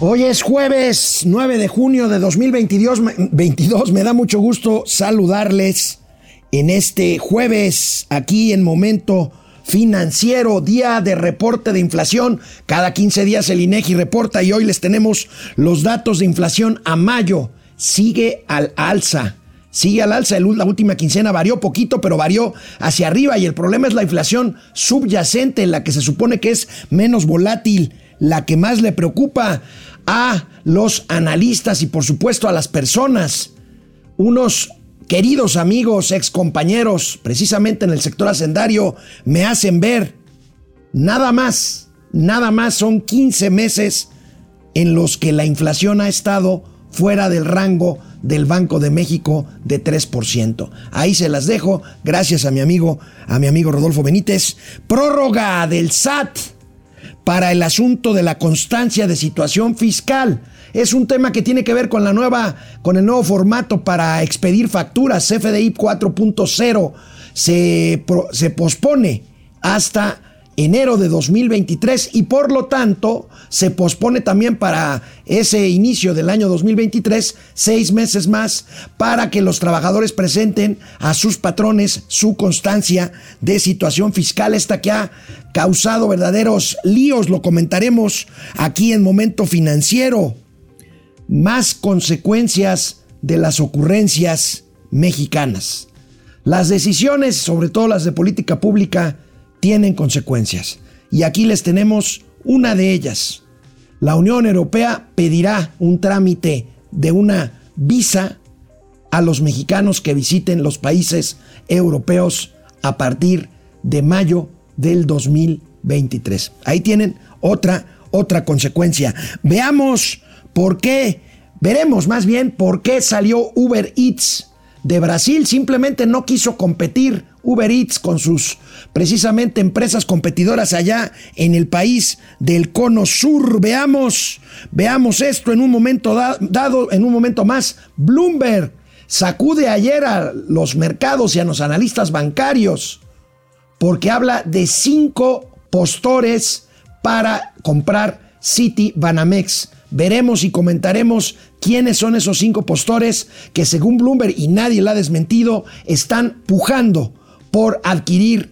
Hoy es jueves 9 de junio de 2022. 22. Me da mucho gusto saludarles en este jueves aquí en Momento Financiero, día de reporte de inflación. Cada 15 días el INEGI reporta y hoy les tenemos los datos de inflación a mayo. Sigue al alza. Sigue al alza, la última quincena varió poquito, pero varió hacia arriba y el problema es la inflación subyacente, la que se supone que es menos volátil la que más le preocupa a los analistas y por supuesto a las personas. Unos queridos amigos, ex compañeros, precisamente en el sector hacendario, me hacen ver nada más, nada más son 15 meses en los que la inflación ha estado fuera del rango del Banco de México de 3%. Ahí se las dejo, gracias a mi amigo, a mi amigo Rodolfo Benítez. Prórroga del SAT para el asunto de la constancia de situación fiscal. Es un tema que tiene que ver con la nueva, con el nuevo formato para expedir facturas. CFDI 4.0 se, se pospone hasta enero de 2023 y por lo tanto se pospone también para ese inicio del año 2023 seis meses más para que los trabajadores presenten a sus patrones su constancia de situación fiscal esta que ha causado verdaderos líos lo comentaremos aquí en momento financiero. Más consecuencias de las ocurrencias mexicanas. Las decisiones sobre todo las de política pública tienen consecuencias. Y aquí les tenemos una de ellas. La Unión Europea pedirá un trámite de una visa a los mexicanos que visiten los países europeos a partir de mayo del 2023. Ahí tienen otra otra consecuencia. Veamos por qué, veremos más bien por qué salió Uber Eats de Brasil, simplemente no quiso competir Uber Eats con sus precisamente empresas competidoras allá en el país del cono sur. Veamos, veamos esto en un momento dado, en un momento más. Bloomberg sacude ayer a los mercados y a los analistas bancarios porque habla de cinco postores para comprar City Banamex. Veremos y comentaremos quiénes son esos cinco postores que según Bloomberg y nadie la ha desmentido, están pujando por adquirir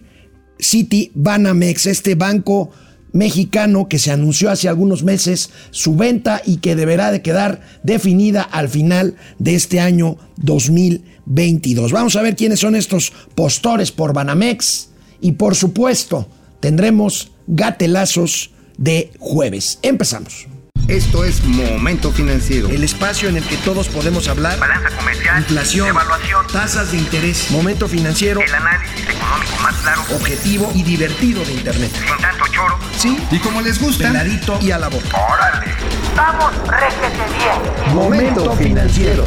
City Banamex, este banco mexicano que se anunció hace algunos meses su venta y que deberá de quedar definida al final de este año 2022. Vamos a ver quiénes son estos postores por Banamex y por supuesto tendremos gatelazos de jueves. Empezamos. Esto es Momento Financiero. El espacio en el que todos podemos hablar. Balanza comercial. Inflación. Evaluación. Tasas de interés. Momento Financiero. El análisis económico más claro. Objetivo y divertido de Internet. Sin tanto choro. Sí. Y como les gusta. Peladito y a la boca. ¡Órale! ¡Vamos, réjete bien! Momento Financiero.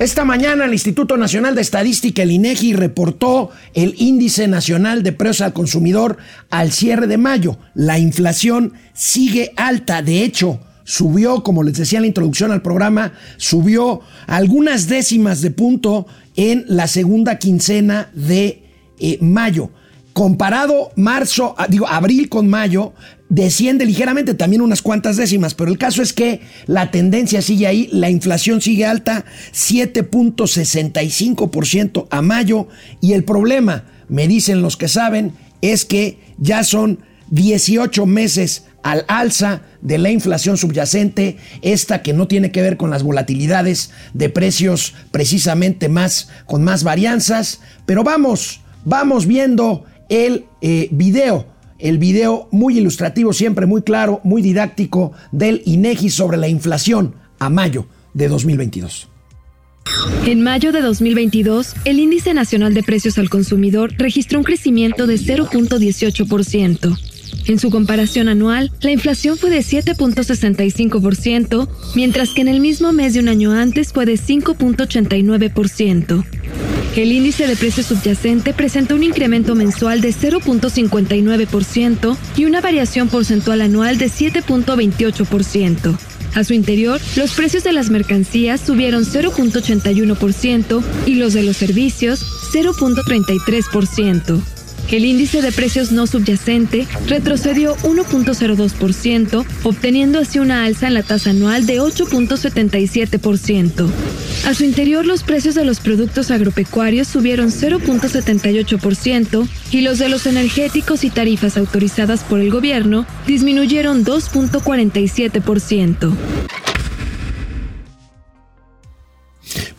Esta mañana el Instituto Nacional de Estadística, el INEGI, reportó el índice nacional de precios al consumidor al cierre de mayo. La inflación sigue alta, de hecho, subió, como les decía en la introducción al programa, subió algunas décimas de punto en la segunda quincena de eh, mayo. Comparado marzo, ah, digo, abril con mayo, desciende ligeramente, también unas cuantas décimas, pero el caso es que la tendencia sigue ahí, la inflación sigue alta, 7.65% a mayo, y el problema, me dicen los que saben, es que ya son 18 meses al alza de la inflación subyacente, esta que no tiene que ver con las volatilidades de precios precisamente más con más varianzas, pero vamos, vamos viendo el eh, video, el video muy ilustrativo, siempre muy claro, muy didáctico del INEGI sobre la inflación a mayo de 2022. En mayo de 2022, el Índice Nacional de Precios al Consumidor registró un crecimiento de 0.18%. En su comparación anual, la inflación fue de 7.65%, mientras que en el mismo mes de un año antes fue de 5.89%. El índice de precio subyacente presentó un incremento mensual de 0.59% y una variación porcentual anual de 7.28%. A su interior, los precios de las mercancías subieron 0.81% y los de los servicios 0.33%. El índice de precios no subyacente retrocedió 1.02%, obteniendo así una alza en la tasa anual de 8.77%. A su interior, los precios de los productos agropecuarios subieron 0.78% y los de los energéticos y tarifas autorizadas por el gobierno disminuyeron 2.47%.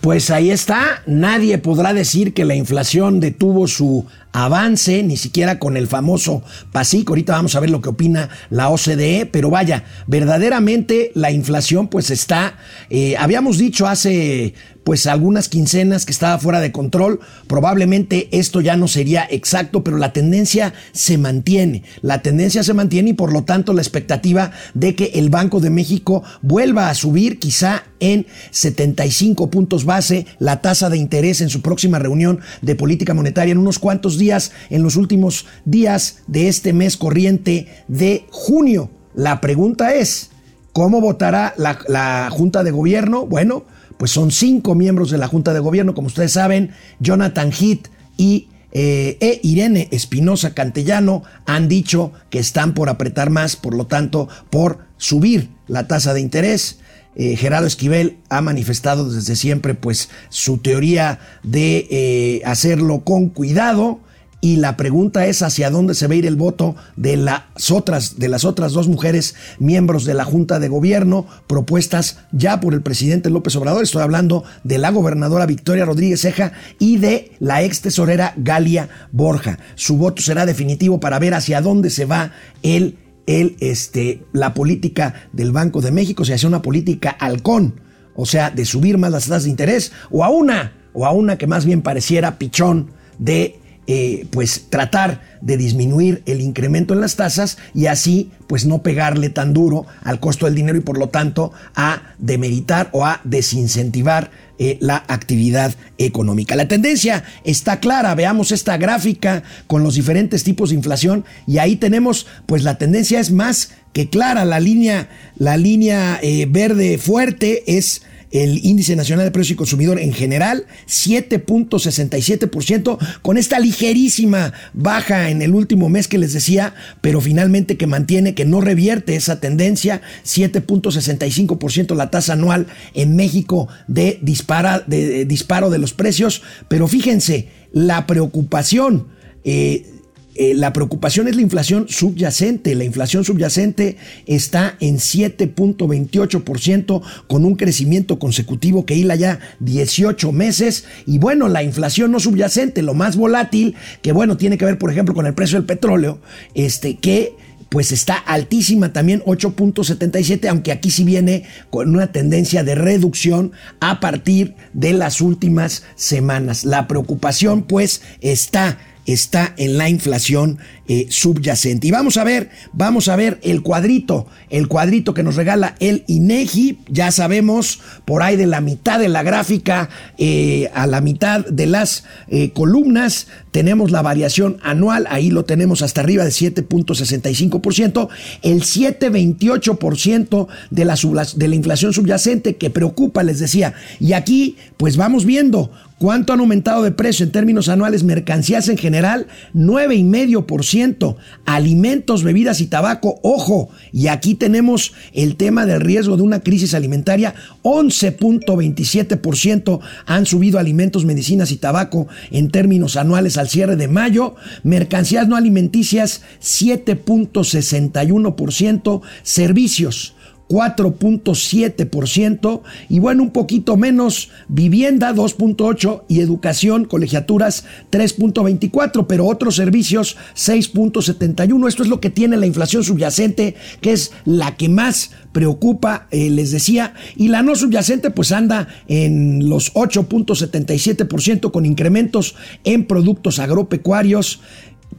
Pues ahí está, nadie podrá decir que la inflación detuvo su avance, ni siquiera con el famoso PASIC. Ahorita vamos a ver lo que opina la OCDE, pero vaya, verdaderamente la inflación pues está, eh, habíamos dicho hace pues algunas quincenas que estaba fuera de control. Probablemente esto ya no sería exacto, pero la tendencia se mantiene. La tendencia se mantiene y por lo tanto la expectativa de que el Banco de México vuelva a subir quizá en 75 puntos base la tasa de interés en su próxima reunión de política monetaria en unos cuantos días, en los últimos días de este mes corriente de junio. La pregunta es, ¿cómo votará la, la Junta de Gobierno? Bueno, pues son cinco miembros de la Junta de Gobierno, como ustedes saben, Jonathan Heath y eh, e Irene Espinosa Cantellano han dicho que están por apretar más, por lo tanto, por subir la tasa de interés. Eh, Gerardo Esquivel ha manifestado desde siempre pues su teoría de eh, hacerlo con cuidado y la pregunta es hacia dónde se va a ir el voto de las otras, de las otras dos mujeres miembros de la Junta de Gobierno propuestas ya por el presidente López Obrador. Estoy hablando de la gobernadora Victoria Rodríguez Ceja y de la ex tesorera Galia Borja. Su voto será definitivo para ver hacia dónde se va el, el, este, la política del Banco de México, si hace una política halcón, o sea, de subir más las tasas de interés, o a una, o a una que más bien pareciera pichón de eh, pues tratar de disminuir el incremento en las tasas y así pues no pegarle tan duro al costo del dinero y por lo tanto a demeritar o a desincentivar eh, la actividad económica. La tendencia está clara, veamos esta gráfica con los diferentes tipos de inflación y ahí tenemos pues la tendencia es más que clara, la línea, la línea eh, verde fuerte es el índice nacional de precios y consumidor en general, 7.67%, con esta ligerísima baja en el último mes que les decía, pero finalmente que mantiene, que no revierte esa tendencia, 7.65% la tasa anual en México de, dispara, de, disparo de los precios, pero fíjense, la preocupación... Eh, eh, la preocupación es la inflación subyacente. La inflación subyacente está en 7.28% con un crecimiento consecutivo que hila ya 18 meses. Y bueno, la inflación no subyacente, lo más volátil, que bueno, tiene que ver por ejemplo con el precio del petróleo, este, que pues está altísima también 8.77, aunque aquí sí viene con una tendencia de reducción a partir de las últimas semanas. La preocupación pues está está en la inflación eh, subyacente. Y vamos a ver, vamos a ver el cuadrito, el cuadrito que nos regala el INEGI. Ya sabemos, por ahí de la mitad de la gráfica eh, a la mitad de las eh, columnas, tenemos la variación anual, ahí lo tenemos hasta arriba de 7.65%, el 7.28% de la, de la inflación subyacente que preocupa, les decía. Y aquí, pues vamos viendo ¿Cuánto han aumentado de precio en términos anuales mercancías en general? 9,5%. Alimentos, bebidas y tabaco, ojo. Y aquí tenemos el tema del riesgo de una crisis alimentaria. 11.27% han subido alimentos, medicinas y tabaco en términos anuales al cierre de mayo. Mercancías no alimenticias, 7.61%. Servicios, 4.7% y bueno, un poquito menos vivienda 2.8 y educación, colegiaturas 3.24, pero otros servicios 6.71. Esto es lo que tiene la inflación subyacente, que es la que más preocupa, eh, les decía, y la no subyacente pues anda en los 8.77% con incrementos en productos agropecuarios,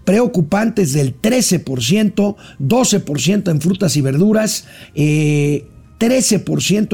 preocupantes del 13%, 12% en frutas y verduras, 13% eh,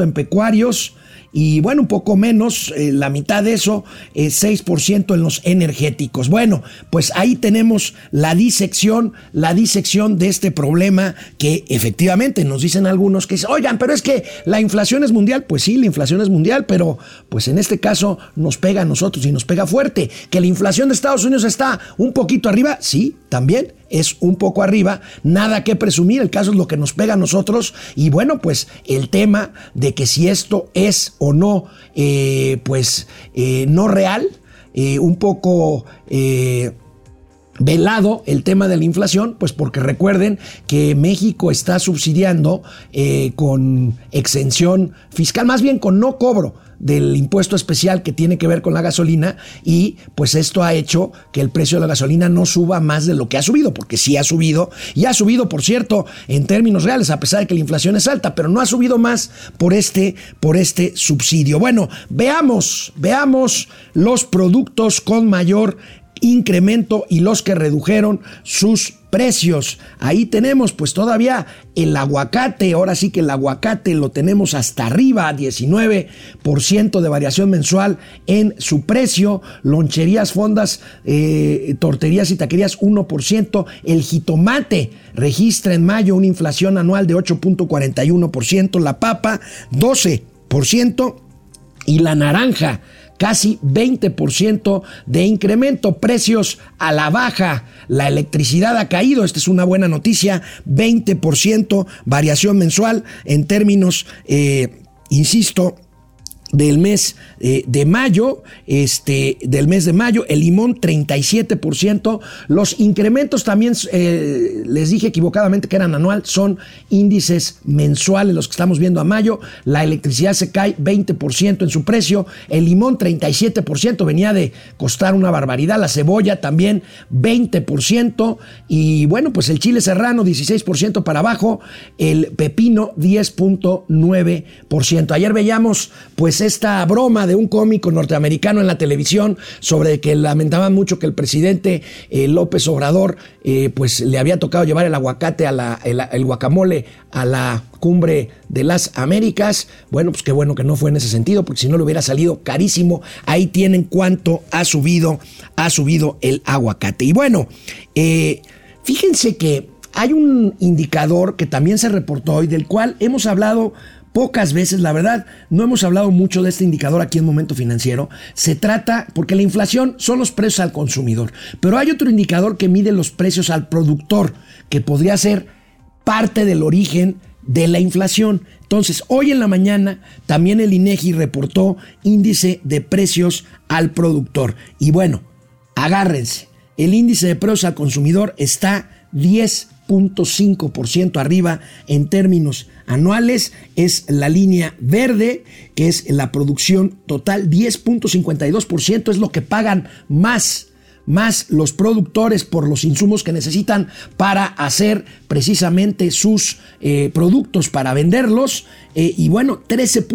en pecuarios y bueno, un poco menos, eh, la mitad de eso, 6% en los energéticos. Bueno, pues ahí tenemos la disección, la disección de este problema que efectivamente nos dicen algunos que dicen, oigan, pero es que la inflación es mundial. Pues sí, la inflación es mundial, pero pues en este caso nos pega a nosotros y nos pega fuerte. Que la inflación de Estados Unidos está un poquito arriba, sí, también es un poco arriba, nada que presumir, el caso es lo que nos pega a nosotros y bueno, pues el tema de que si esto es o no, eh, pues eh, no real, eh, un poco velado el tema de la inflación, pues porque recuerden que México está subsidiando con exención fiscal, más bien con no cobro del impuesto especial que tiene que ver con la gasolina y pues esto ha hecho que el precio de la gasolina no suba más de lo que ha subido, porque sí ha subido y ha subido, por cierto, en términos reales, a pesar de que la inflación es alta, pero no ha subido más por este, por este subsidio. Bueno, veamos, veamos los productos con mayor incremento y los que redujeron sus precios. Ahí tenemos pues todavía el aguacate, ahora sí que el aguacate lo tenemos hasta arriba, 19% de variación mensual en su precio, loncherías, fondas, eh, torterías y taquerías 1%, el jitomate registra en mayo una inflación anual de 8.41%, la papa 12% y la naranja casi 20% de incremento, precios a la baja, la electricidad ha caído, esta es una buena noticia, 20% variación mensual en términos, eh, insisto, del mes eh, de mayo, este, del mes de mayo, el limón 37%, los incrementos también, eh, les dije equivocadamente que eran anual, son índices mensuales los que estamos viendo a mayo, la electricidad se cae 20% en su precio, el limón 37%, venía de costar una barbaridad, la cebolla también 20%, y bueno, pues el chile serrano 16% para abajo, el pepino 10.9%. Ayer veíamos pues esta broma de un cómico norteamericano en la televisión sobre que lamentaban mucho que el presidente eh, López Obrador eh, pues le había tocado llevar el aguacate a la, el, guacamole a la cumbre de las Américas. Bueno, pues qué bueno que no fue en ese sentido, porque si no le hubiera salido carísimo. Ahí tienen cuánto ha subido, ha subido el aguacate. Y bueno, eh, fíjense que hay un indicador que también se reportó y del cual hemos hablado pocas veces, la verdad, no hemos hablado mucho de este indicador aquí en Momento Financiero. Se trata, porque la inflación son los precios al consumidor, pero hay otro indicador que mide los precios al productor, que podría ser parte del origen de la inflación. Entonces, hoy en la mañana también el INEGI reportó índice de precios al productor. Y bueno, agárrense, el índice de precios al consumidor está 10.5% arriba en términos anuales es la línea verde, que es la producción total, 10.52% es lo que pagan más más los productores por los insumos que necesitan para hacer precisamente sus eh, productos para venderlos. Eh, y bueno, 13.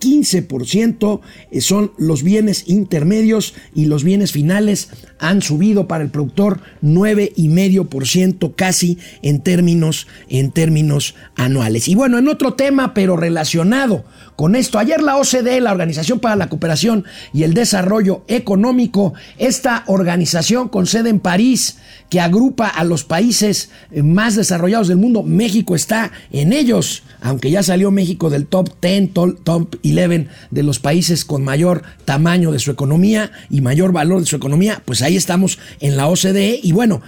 15% eh, son los bienes intermedios y los bienes finales han subido para el productor 9,5% casi en términos, en términos anuales. Y bueno, en otro tema, pero relacionado con esto, ayer la OCDE, la Organización para la Cooperación y el Desarrollo Económico, esta organización con sede en París, que agrupa a los países eh, más desarrollados del mundo, México está en ellos, aunque ya salió México del top 10, top, top y 11 de los países con mayor tamaño de su economía y mayor valor de su economía, pues ahí estamos en la OCDE y bueno,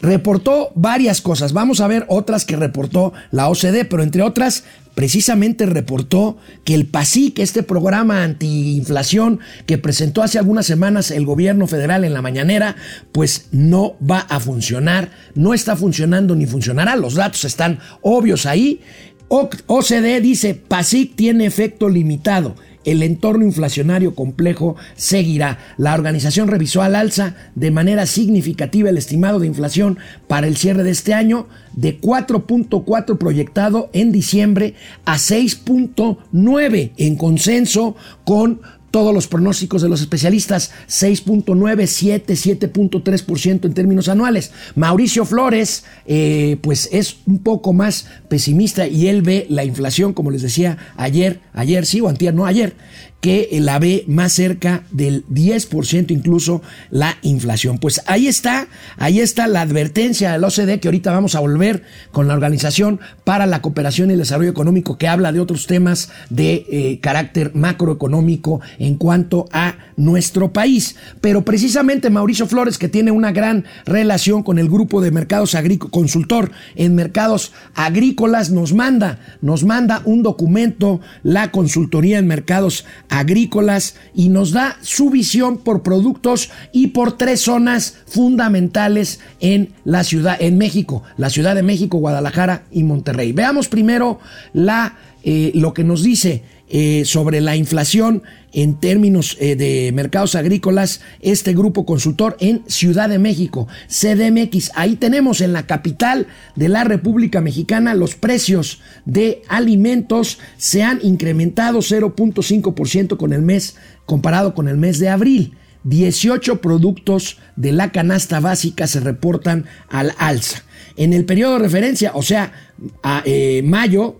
reportó varias cosas. Vamos a ver otras que reportó la OCDE, pero entre otras, precisamente reportó que el PASIC, este programa antiinflación que presentó hace algunas semanas el gobierno federal en la mañanera, pues no va a funcionar, no está funcionando ni funcionará. Los datos están obvios ahí. OCDE dice, PASIC tiene efecto limitado el entorno inflacionario complejo seguirá. La organización revisó al alza de manera significativa el estimado de inflación para el cierre de este año de 4.4 proyectado en diciembre a 6.9 en consenso con todos los pronósticos de los especialistas, 6.9, 7, 7.3% en términos anuales. Mauricio Flores, eh, pues es un poco más pesimista y él ve la inflación, como les decía ayer, ayer sí o antier, no ayer, que la ve más cerca del 10% incluso la inflación. Pues ahí está, ahí está la advertencia del OCDE que ahorita vamos a volver con la Organización para la Cooperación y el Desarrollo Económico que habla de otros temas de eh, carácter macroeconómico en cuanto a nuestro país. Pero precisamente Mauricio Flores, que tiene una gran relación con el grupo de mercados agrícolas, consultor en mercados agrícolas, nos manda, nos manda un documento, la consultoría en mercados agrícolas y nos da su visión por productos y por tres zonas fundamentales en la ciudad, en México, la Ciudad de México, Guadalajara y Monterrey. Veamos primero la, eh, lo que nos dice eh, sobre la inflación en términos eh, de mercados agrícolas este grupo consultor en Ciudad de México, CDMX. Ahí tenemos en la capital de la República Mexicana los precios de alimentos se han incrementado 0.5% con el mes comparado con el mes de abril. 18 productos de la canasta básica se reportan al alza. En el periodo de referencia, o sea, a eh, mayo,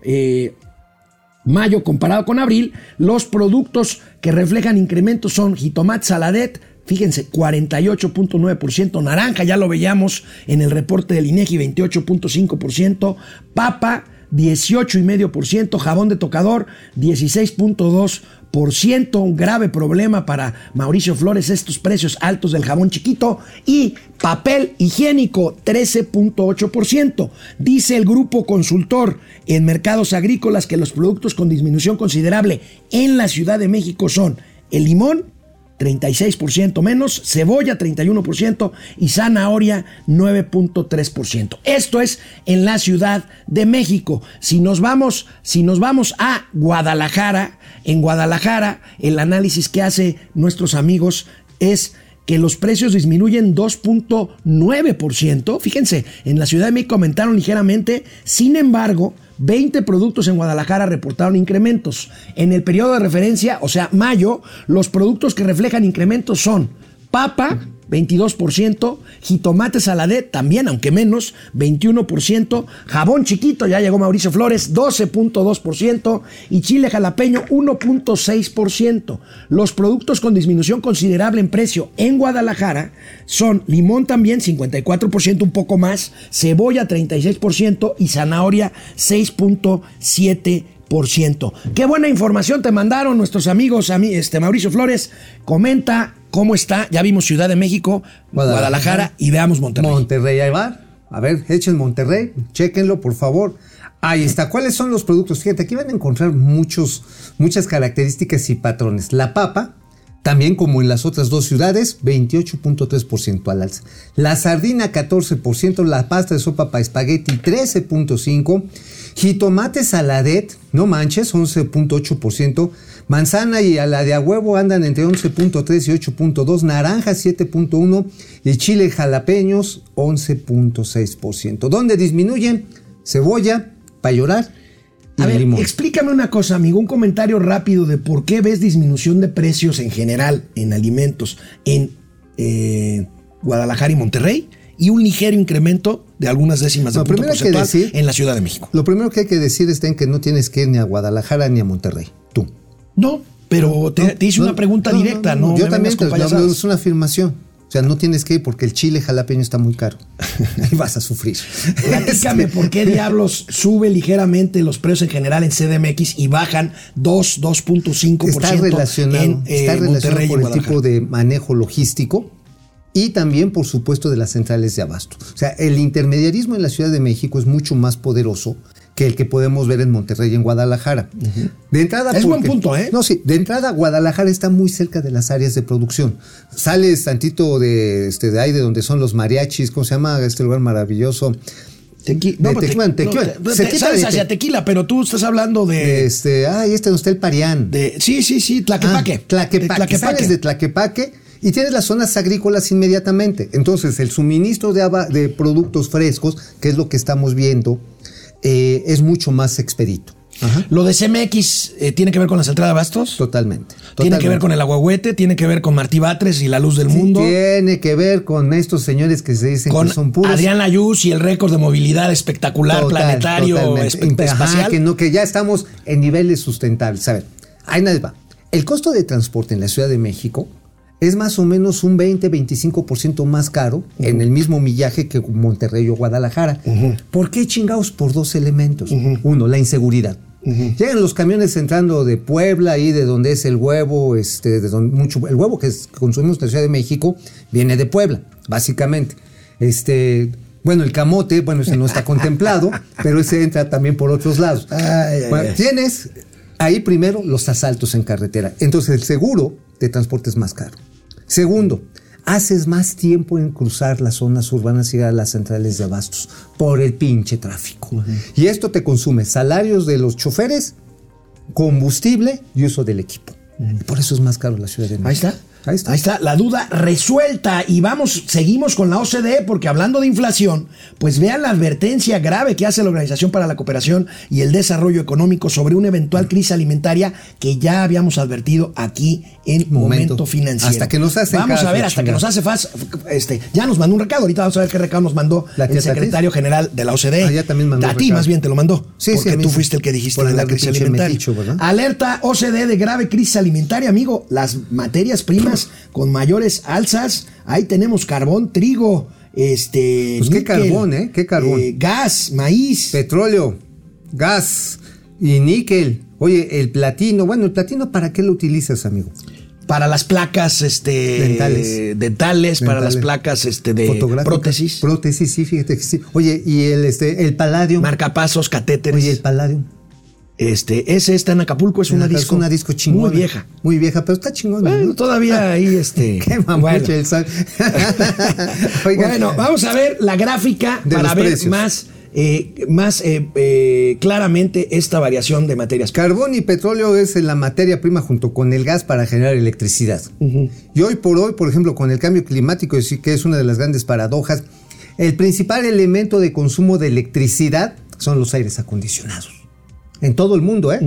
mayo comparado con abril, los productos que reflejan incrementos son jitomate saladet, fíjense, 48.9%, naranja, ya lo veíamos en el reporte del INEGI, 28.5%, papa, 18,5%, jabón de tocador, 16.2%, un grave problema para Mauricio Flores estos precios altos del jabón chiquito y papel higiénico 13.8%. Dice el grupo consultor en mercados agrícolas que los productos con disminución considerable en la Ciudad de México son el limón 36% menos, cebolla 31% y zanahoria 9.3%. Esto es en la Ciudad de México. Si nos vamos, si nos vamos a Guadalajara, en Guadalajara el análisis que hace nuestros amigos es que los precios disminuyen 2.9%. Fíjense, en la Ciudad de México aumentaron ligeramente, sin embargo, 20 productos en Guadalajara reportaron incrementos. En el periodo de referencia, o sea, mayo, los productos que reflejan incrementos son papa, 22%, jitomate saladet también, aunque menos, 21%, jabón chiquito, ya llegó Mauricio Flores, 12.2% y chile jalapeño, 1.6%. Los productos con disminución considerable en precio en Guadalajara son limón también, 54%, un poco más, cebolla, 36% y zanahoria, 6.7%. Qué buena información te mandaron nuestros amigos, este Mauricio Flores. Comenta cómo está. Ya vimos Ciudad de México, Guadalajara, y veamos Monterrey. Monterrey, ahí va. A ver, echen Monterrey, chequenlo, por favor. Ahí está. ¿Cuáles son los productos? Fíjate, aquí van a encontrar muchos, muchas características y patrones. La papa, también como en las otras dos ciudades, 28.3% al alza. La sardina 14%, la pasta de sopa para espagueti 13.5%, jitomate saladet, no manches, 11.8%, manzana y a la de a huevo andan entre 11.3 y 8.2, naranja 7.1 y chile jalapeños 11.6%. ¿Dónde disminuyen? Cebolla, para llorar, a ver, explícame una cosa, amigo, un comentario rápido de por qué ves disminución de precios en general en alimentos en eh, Guadalajara y Monterrey y un ligero incremento de algunas décimas de punto porcentual en la Ciudad de México. Lo primero que hay que decir es que no tienes que ir ni a Guadalajara ni a Monterrey, tú. No, pero te, hice una pregunta directa, ¿no? yo también, es una afirmación. O sea, no tienes que ir porque el chile jalapeño está muy caro. Ahí vas a sufrir. Platícame por qué diablos sube ligeramente los precios en general en CDMX y bajan 2, 2.5% está relacionado, en eh, está relacionado por el tipo de manejo logístico y también, por supuesto, de las centrales de abasto. O sea, el intermediarismo en la Ciudad de México es mucho más poderoso que el que podemos ver en Monterrey y en Guadalajara. De entrada, es buen punto, ¿eh? No, sí, de entrada Guadalajara está muy cerca de las áreas de producción. Sales tantito de este de ahí de donde son los mariachis, ¿cómo se llama este lugar maravilloso? Tequi no, tequila, tequila. te, hacia tequila, pero tú estás hablando de. este, ay, este donde está el Parián. De, sí, sí, sí, Tlaquepaque. Ah, tlaquepaque. Sales de Tlaquepaque y tienes las zonas agrícolas inmediatamente. Entonces, el suministro de, de productos frescos, que es lo que estamos viendo, eh, es mucho más expedito. Lo de CMX eh, tiene que ver con la central de abastos. Totalmente. Tiene que ver con el aguahuete, tiene que ver con Martí Batres y la luz del Sí, mundo. Tiene que ver con estos señores que se dicen con que son puros. Adrián Layuz y el récord de movilidad espectacular, Total, planetario, Ajá, espacial. que, no, que ya estamos en niveles sustentables. A ver, ahí nada va. El costo de transporte en la Ciudad de México es más o menos un 20-25% más caro en el mismo millaje que Monterrey o Guadalajara. ¿Por qué chingados? Por dos elementos. Uno, la inseguridad. Llegan los camiones entrando de Puebla, ahí de donde es el huevo, este, de donde mucho, el huevo que es- que consumimos en la Ciudad de México viene de Puebla, básicamente. Este, bueno, el camote, bueno, ese no está contemplado, pero ese entra también por otros lados. Ay, ay, Bueno, ay. tienes ahí primero los asaltos en carretera. Entonces el seguro de transporte es más caro. Segundo, haces más tiempo en cruzar las zonas urbanas y ir a las centrales de abastos por el pinche tráfico. Y esto te consume salarios de los choferes, combustible y uso del equipo. Por eso es más caro la Ciudad de México. Ahí está. Ahí está. Ahí está, la duda resuelta. Y vamos, seguimos con la OCDE, porque hablando de inflación, pues vean la advertencia grave que hace la Organización para la Cooperación y el Desarrollo Económico sobre una eventual crisis alimentaria que ya habíamos advertido aquí en Momento, Momento. Financiero. Hasta que nos hacen Vamos a ver, hasta que nos hace faz, este, ya nos mandó un recado. Ahorita vamos a ver qué recado nos mandó ¿La el secretario general de la OCDE. Ah, ya también mandó A ti más bien te lo mandó. Sí, sí, porque tú fuiste el que dijiste de la crisis alimentaria. Alerta OCDE de grave crisis alimentaria, amigo. Las materias primas con mayores alzas. Ahí tenemos carbón, trigo, este. Pues qué carbón, ¿eh? Qué carbón. gas, maíz. Petróleo, gas y níquel. Oye, el platino. Bueno, el platino, ¿para qué lo utilizas, amigo? para las placas este, Dentales. dentales, para las placas este, de prótesis, Prótesis, sí, fíjate que sí. Oye, y el, este, el palladium. marcapasos, catéteres. Oye, el palladium. Este, ese está en Acapulco, es una disco, una disco chingona. muy vieja. Muy vieja, pero está chingona. Bueno, ¿no? todavía ahí este. Quema bueno. el sol. Bueno, vamos a ver la gráfica De para ver precios. más, eh, más eh, eh, claramente esta variación de materias. Carbón y petróleo es la materia prima junto con el gas para generar electricidad. Y hoy por hoy, por ejemplo, con el cambio climático, que es una de las grandes paradojas, el principal elemento de consumo de electricidad son los aires acondicionados. En todo el mundo, ¿eh?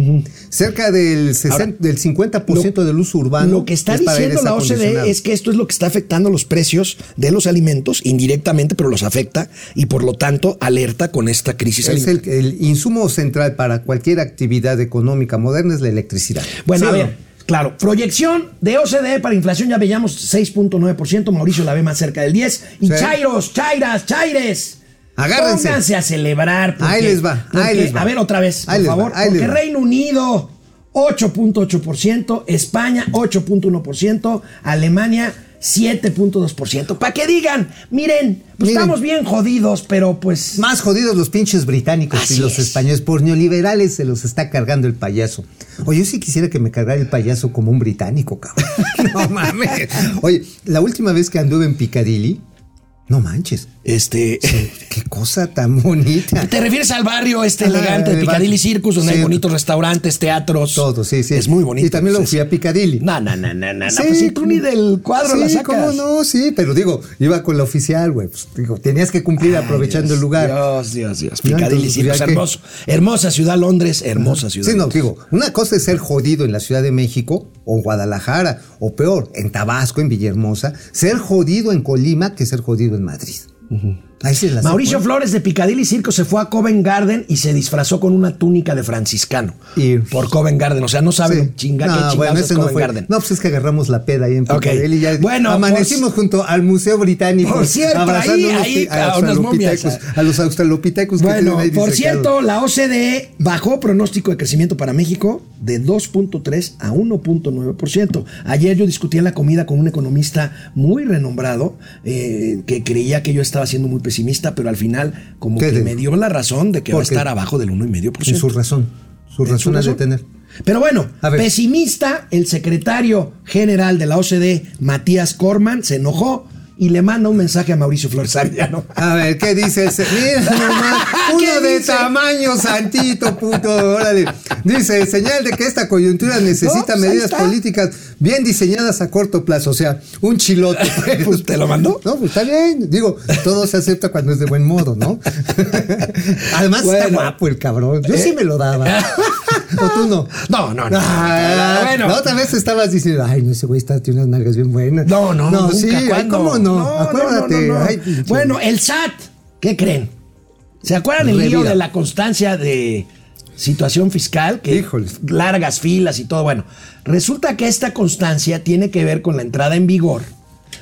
Cerca del, 60 Ahora, del 50% del uso urbano. Lo que está es diciendo la OCDE es que esto es lo que está afectando los precios de los alimentos indirectamente, pero los afecta y por lo tanto alerta con esta crisis Es alimentaria. el, el insumo central para cualquier actividad económica moderna es la electricidad. Bueno, ¿Sí a no? ver, claro, proyección de OCDE para inflación ya veíamos 6.9%, Mauricio la ve más cerca del 10 y Sí. Chairos, Chairas, Chaires. Agárrense. Pónganse a celebrar. Ahí les va, ahí porque- les va. A ver, otra vez, por Ahí les va, favor. ahí porque. Reino Unido, 8.8%, España, 8.1%, Alemania, 7.2%. Para que digan, miren, pues Miren. estamos bien jodidos, pero pues... Más jodidos los pinches británicos Así y los es. españoles. Por neoliberales se los está cargando el payaso. Oye, yo sí quisiera que me cargara el payaso como un británico, cabrón. no mames. Oye, la última vez que anduve en Piccadilly, no manches. Este... Qué cosa tan bonita. ¿Te refieres al barrio este Ah, elegante de Piccadilly. Circus, donde Sí. hay bonitos restaurantes, teatros? Todo, sí, sí. Es muy bonito. Y también lo fui a Piccadilly. No, no, no, no, no. Sí, pues si tú ni del cuadro sí, la sacas. ¿cómo no? Sí, pero digo, iba con la oficial, güey. Pues, digo, tenías que cumplir Ay, aprovechando Dios, el lugar. Dios, Dios, Dios. Piccadilly Circus, hermoso. Hermosa ciudad, Londres, hermosa ciudad. Sí, no, digo, una cosa es ser jodido en la Ciudad de México o en Guadalajara, o peor, en Tabasco, en Villahermosa, ser jodido en Colima que ser jodido en Madrid. Ahí sí Mauricio acuerdo. Flores de Piccadilly Circus se fue a Covent Garden y se disfrazó con una túnica de franciscano. Y- por Covent Garden. O sea, no sabe Sí. chinga No, qué bueno, es ese no Covent fue. Garden. No, pues es que agarramos la peda ahí en Ok. Piccadilly y ya Bueno, amanecimos junto al Museo Británico. Por cierto, abrazando ahí- ahí, pi- a unas momias. a los australopithecus que Bueno, ahí por cierto, la OCDE bajó pronóstico de crecimiento para México de 2.3 a 1.9%. Ayer yo discutí en la comida con un economista muy renombrado eh, que creía que yo estaba siendo muy pesimista, pero al final como ¿Qué que me dio la razón de que va a estar abajo del 1,5%. En su razón. Su razón ha de tener. Pero bueno, pesimista, el secretario general de la OCDE, Matías Corman, se enojó y le manda un mensaje a Mauricio Flores Arellano. A ver, ¿qué dice ese? Mira nomás, ¿Qué uno de dice? tamaño santito, puto, órale. Dice, señal de que esta coyuntura necesita No, pues medidas políticas bien diseñadas a corto plazo, o sea, un chilote. Pues, ¿te lo mandó? No, pues está bien. Digo, todo se acepta cuando es de buen modo, ¿no? Además está guapo el cabrón. Yo sí me lo daba. ¿O tú no? No, no, no. Ah, bueno. La otra vez estabas diciendo, ay, no, ese güey está, tiene unas nalgas bien buenas. No, no, no. nunca, sí. ¿cómo no? No, Acuérdate. no, no, no. ay, pinche- bueno, el SAT, ¿qué creen? ¿Se acuerdan el lío de la constancia de situación fiscal? Que Híjoles. largas filas y todo. Bueno, resulta que esta constancia tiene que ver con la entrada en vigor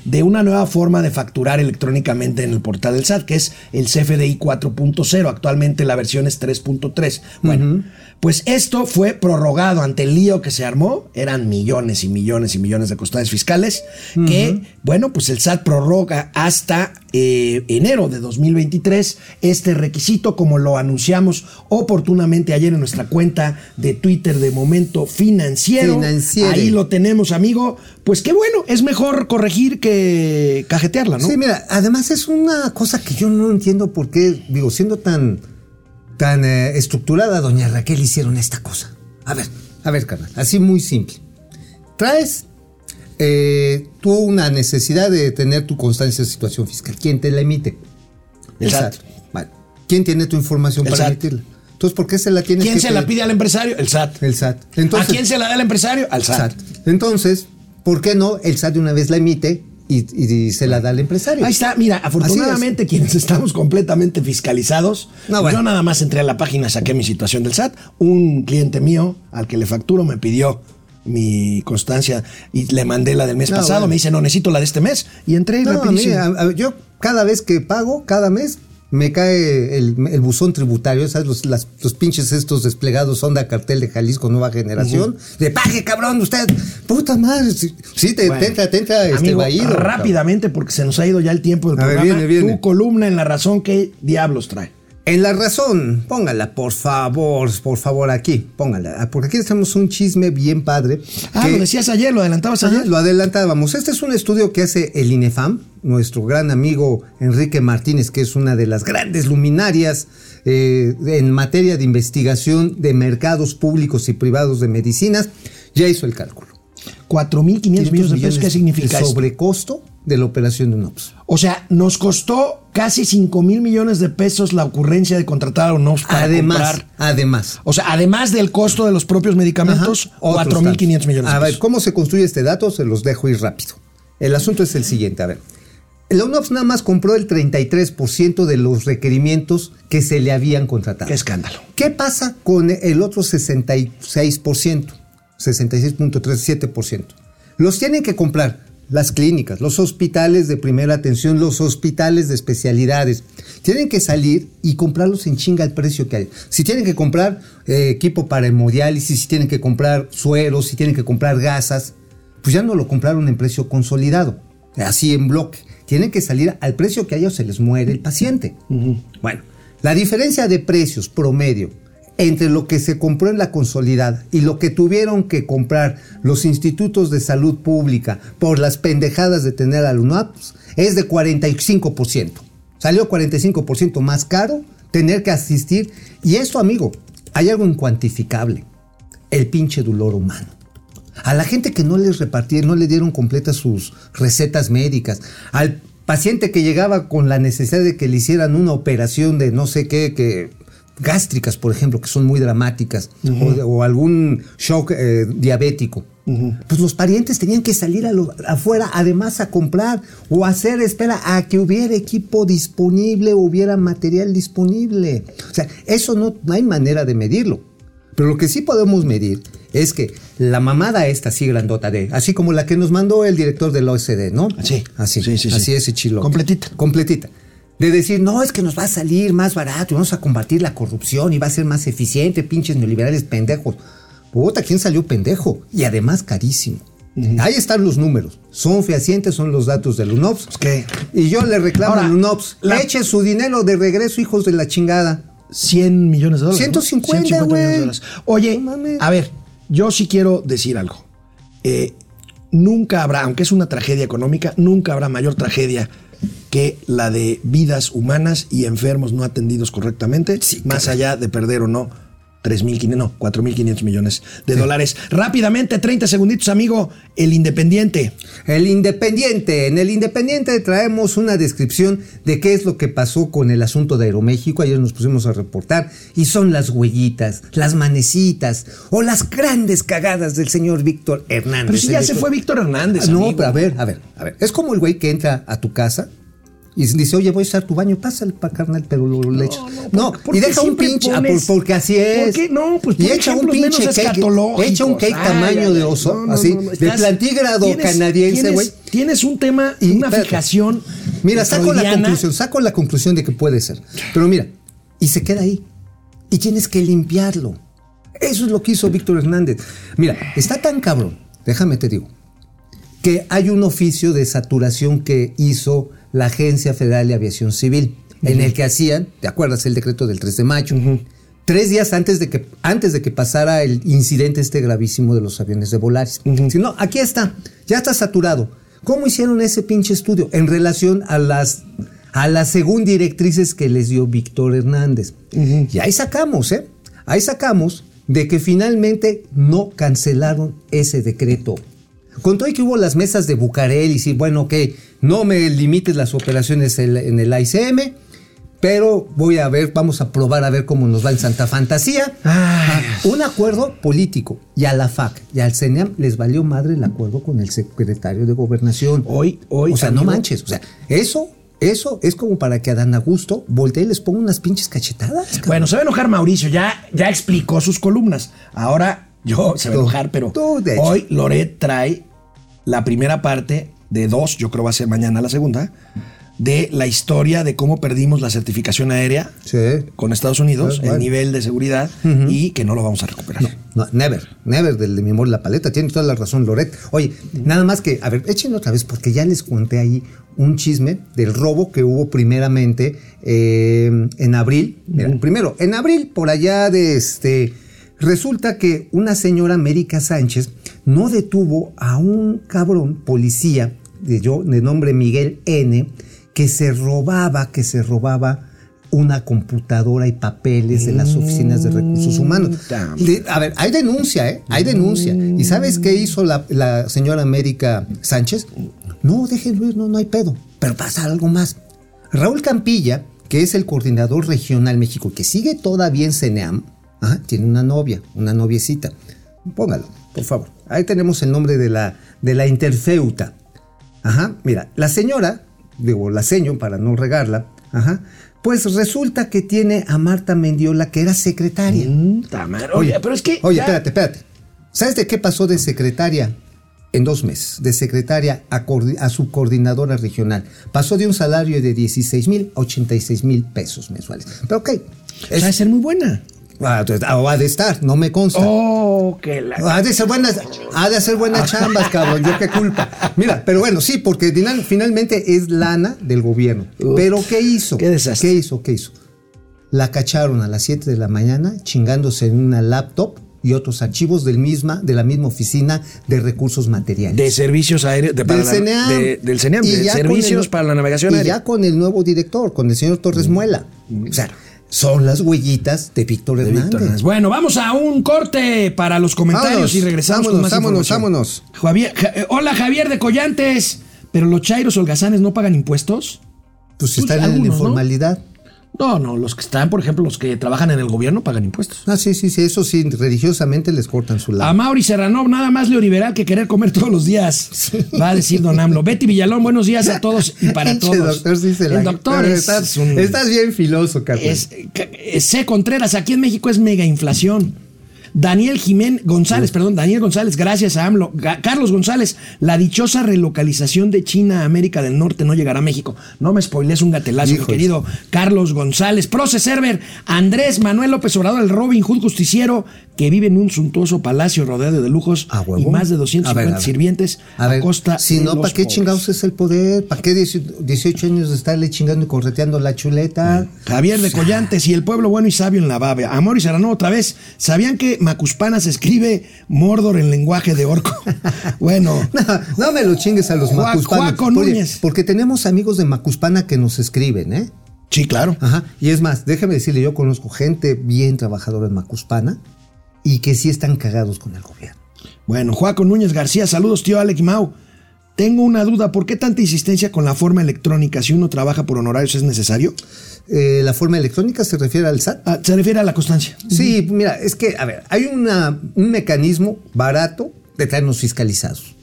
de una nueva forma de facturar electrónicamente en el portal del SAT, que es el CFDI 4.0. Actualmente la versión es 3.3. Bueno, pues esto fue prorrogado ante el lío que se armó. Eran millones y millones y millones de constancias fiscales que, bueno, pues el SAT prorroga hasta eh, enero de 2023 este requisito, como lo anunciamos oportunamente ayer en nuestra cuenta de Twitter de Momento Financiero. Financiero. Ahí lo tenemos, amigo. Pues qué bueno, es mejor corregir que cajetearla, ¿no? Sí, mira, además es una cosa que yo no entiendo por qué, digo, siendo tan, tan eh, estructurada, doña Raquel hicieron esta cosa. A ver, a ver, carnal, así muy simple. Traes eh, tú una necesidad de tener tu constancia de situación fiscal. ¿Quién te la emite? El SAT. Vale. ¿Quién tiene tu información El para SAT. emitirla? Entonces, ¿por qué se la tienes ¿Quién que se la pide al empresario? El SAT. El SAT. Entonces, ¿A quién se la da el empresario? Al SAT. SAT. Entonces, ¿por qué no el SAT de una vez la emite y, y se la da al empresario? Ahí está, mira, afortunadamente quienes estamos completamente fiscalizados, No, bueno. yo nada más entré a la página, saqué mi situación del SAT, un cliente mío al que le facturo me pidió mi constancia y le mandé la del mes No, pasado, bueno. me dice, no, necesito la de este mes y entré y No, a mí, rapidísimo. a- a- yo cada vez que pago, cada mes, me cae el, el buzón tributario, ¿sabes? Los, las- los pinches estos desplegados Onda Cartel de Jalisco Nueva Generación. De pague, cabrón, usted. Puta madre. Sí, sí, te, Bueno, te entra, te entra este vaído, cabrón. rápidamente, porque se nos ha ido ya el tiempo del A ver, programa. viene, viene. Tu columna en la razón, ¿qué diablos trae? En la razón, póngala, por favor, por favor, aquí, póngala. Ah, Porque aquí tenemos un chisme bien padre. Ah, que- lo decías ayer, lo adelantabas ayer. lo adelantábamos. Este es un estudio que hace el INEFAM, nuestro gran amigo Enrique Martínez, que es una de las grandes luminarias eh, en materia de investigación de mercados públicos y privados de medicinas, ya hizo el cálculo. 4.500 millones de pesos, ¿qué significa de sobrecosto de la operación de UNOPS. O sea, nos costó casi 5 mil millones de pesos la ocurrencia de contratar a UNOPS para Además, comprar. además. O sea, además del costo de los propios medicamentos, otros 4.500 tantos. millones de A ver, pesos. ¿cómo se construye este dato? Se los dejo ir rápido. El asunto es el siguiente, a ver. La UNOPS nada más compró el 33% de los requerimientos que se le habían contratado. Qué escándalo. ¿Qué pasa con el otro 66%? 66.37%. Los tienen que comprar las clínicas, los hospitales de primera atención, los hospitales de especialidades. Tienen que salir y comprarlos en chinga al precio que hay. Si tienen que comprar eh, equipo para hemodiálisis, si tienen que comprar sueros, si tienen que comprar gasas, pues ya no lo compraron en precio consolidado, así en bloque. Tienen que salir al precio que a ellos se les muere el paciente. Bueno, la diferencia de precios promedio entre lo que se compró en la consolidada y lo que tuvieron que comprar los institutos de salud pública por las pendejadas de tener al UNAPS es de 45%. Salió 45% más caro tener que asistir. Y esto, amigo, hay algo incuantificable. El pinche dolor humano. A la gente que no les repartieron, no le dieron completas sus recetas médicas. Al paciente que llegaba con la necesidad de que le hicieran una operación de no sé qué, que gástricas, por ejemplo, que son muy dramáticas, o, de- o algún shock eh, diabético. Pues los parientes tenían que salir a lo- afuera, además a comprar o hacer espera a que hubiera equipo disponible, hubiera material disponible. O sea, eso no, no hay manera de medirlo. Pero lo que sí podemos medir es que la mamada esta así grandota de, así como la que nos mandó el director del OSD, ¿no? Sí. Así, Sí, sí, sí. así ese chilo. Completita. Completita. De decir, no, es que nos va a salir más barato y vamos a combatir la corrupción y va a ser más eficiente, pinches neoliberales pendejos. Puta, ¿quién salió pendejo? Y además carísimo. Ahí están los números. Son fehacientes, son los datos del UNOPS. Que Y yo le reclamo Ahora, al UNOPS, la- eche su dinero de regreso, hijos de la chingada. 100 millones de dólares. ¿no? 150, 150 millones de dólares. Oye, No a ver, yo sí quiero decir algo. Eh, nunca habrá, aunque es una tragedia económica, nunca habrá mayor tragedia que la de vidas humanas y enfermos no atendidos correctamente, más allá de perder o no 3.500, no, 4.500 millones de dólares. Rápidamente, 30 segunditos, amigo, el Independiente. El Independiente. En el Independiente traemos una descripción de qué es lo que pasó con el asunto de Aeroméxico. Ayer nos pusimos a reportar y son las huellitas, las manecitas o las grandes cagadas del señor Víctor Hernández. Pero si ya se fue Víctor Hernández. No, amigo. pero a ver, a ver, a ver. Es como el güey que entra a tu casa y dice, oye, voy a usar tu baño, pásale para carnal, pero lo, le echa. No, ¿por- por y deja un pinche, ah, por- porque así es. ¿Por qué? No, pues y echa un pinche cake, echa un cake tamaño de oso, no, así, de plantígrado tienes- canadiense, güey. Tienes un tema, Y, una espérate. fijación. Mira, saco la conclusión, saco la conclusión de que puede ser. Pero mira, y se queda ahí. Y tienes que limpiarlo. Eso es lo que hizo Víctor Hernández. Mira, está tan cabrón, déjame te digo, que hay un oficio de saturación que hizo la Agencia Federal de Aviación Civil, en el que hacían, ¿te acuerdas el decreto del 3 de mayo? Tres días antes de, que, antes de que pasara el incidente este gravísimo de los aviones de Volaris. Si no, aquí está, ya está saturado. ¿Cómo hicieron ese pinche estudio en relación a las, a las según directrices que les dio Víctor Hernández? Y ahí sacamos, ¿eh? Ahí sacamos de que finalmente no cancelaron ese decreto. Con todo y que hubo las mesas de Bucareli, y sí, bueno, ok, no me limites las operaciones en el ICM, pero voy a ver, vamos a probar a ver cómo nos va en Santa Fantasía. Ah, Un acuerdo político. Y a la FAC y al CENEAM les valió madre el acuerdo con el secretario de Gobernación. Hoy, hoy. O sea, no manches. O sea, eso, eso es como para que a Dan Augusto voltee y les ponga unas pinches cachetadas. cabrón. Bueno, se va a enojar Mauricio, ya, ya explicó sus columnas. Ahora yo se va a enojar, pero tú, hoy Loret trae la primera parte de dos, yo creo va a ser mañana la segunda, de la historia de cómo perdimos la certificación aérea Sí. con Estados Unidos, bueno. el nivel de seguridad y que no lo vamos a recuperar. No, never, never del de mi amor la paleta. Tiene toda la razón, Loret. Oye, nada más que, a ver, échenlo otra vez, porque ya les conté ahí un chisme del robo que hubo primeramente eh, en abril. Mira, primero, en abril, por allá de este. Resulta que una señora América Sánchez no detuvo a un cabrón policía de yo, de nombre Miguel N, que se robaba, que se robaba una computadora y papeles de las oficinas de recursos humanos. ta- De- a ver, hay denuncia, ¿eh? Hay denuncia. ¿Y sabes qué hizo la, la señora América Sánchez? No, déjenlo ir, no, no hay pedo. Pero pasa algo más. Raúl Campilla, que es el coordinador regional México, que sigue todavía en CENEAM, ajá, tiene una novia, una noviecita. Póngalo, por favor. Ahí tenemos el nombre de la, de la interfeuta. Ajá, mira, la señora, digo, la seño para no regarla, ajá, pues resulta que tiene a Marta Mendiola, que era secretaria. Mm. Oye, pero es que. Oye, ya- espérate, espérate. ¿Sabes de qué pasó de secretaria en dos meses? De secretaria a, coordi- a subcoordinadora regional. Pasó de un salario de 16 mil a 86 mil pesos mensuales. Pero ok. o sea, de ser muy buena. Ah, ah, ha de estar, no me consta. Oh, que la. Ha de ser buenas, ha de hacer buenas chambas, cabrón. Yo qué culpa. Mira, pero bueno, sí, porque final- finalmente es lana del gobierno. Uf, pero ¿qué hizo? qué desastre. ¿Qué hizo? ¿Qué hizo? La cacharon a las 7 de la mañana chingándose en una laptop y otros archivos del misma, de la misma oficina de recursos materiales. De servicios aéreos. De, del CENEAM. de- del CENEAM, de servicios el- para la navegación y aérea. ya con el nuevo director, con el señor Torres Muela. O sea, son las huellitas de Víctor de Hernández. Bueno, vamos a un corte para los comentarios Vámonos, y regresamos vámonos, con más vámonos, información. vámonos. Javier- Ja- eh, hola Javier de Collantes, pero los chairos holgazanes no pagan impuestos. Pues Pues están en la ¿no? No, no, los que están, por ejemplo, los que trabajan en el gobierno pagan impuestos. Ah, sí, sí, sí, eso sí, religiosamente les cortan su A lado. Mauri Serrano, nada más neoliberal que querer comer todos los días, va a decir Don AMLO. Betty Villalón, buenos días a todos y para todos. doctor, sí se la- el doctor Pero es, estás, es un... estás bien filoso, Carlos. Es, C. Contreras, aquí en México es mega inflación. Daniel Jiménez González, perdón, Daniel González, gracias a AMLO. Carlos González, la dichosa relocalización de China a América del Norte no llegará a México. No me spoilees un gatelazo, mi querido Carlos González. Proce Server, Andrés Manuel López Obrador, el Robin Hood justiciero, que vive en un suntuoso palacio rodeado de lujos A y más de A 250 ver, a ver. sirvientes a, A ver, costa si de no, ¿para qué pobres. chingados es el poder? ¿Para qué 18 años de estarle chingando y correteando la chuleta? Javier de Collantes y el pueblo bueno y sabio en la bave. Amor y Serrano otra vez. ¿Sabían que Macuspana se escribe Mordor en lenguaje de orco? bueno, No, no me lo chingues a los Juaco macuspanos. Juaco Oye, Núñez. porque tenemos amigos de Macuspana que nos escriben, ¿eh? Sí, claro. Ajá. Y es más, déjeme decirle, yo conozco gente bien trabajadora en Macuspana y que sí están cagados con el gobierno. Bueno, Joaco Núñez García, saludos, tío Alec Mau. Tengo una duda, ¿por qué tanta insistencia con la forma electrónica si uno trabaja por honorarios es necesario? Eh, ¿La forma electrónica se refiere al SAT? Ah, se refiere a la constancia. Sí, mira, es que, a ver, hay una, un mecanismo barato de traernos fiscalizados,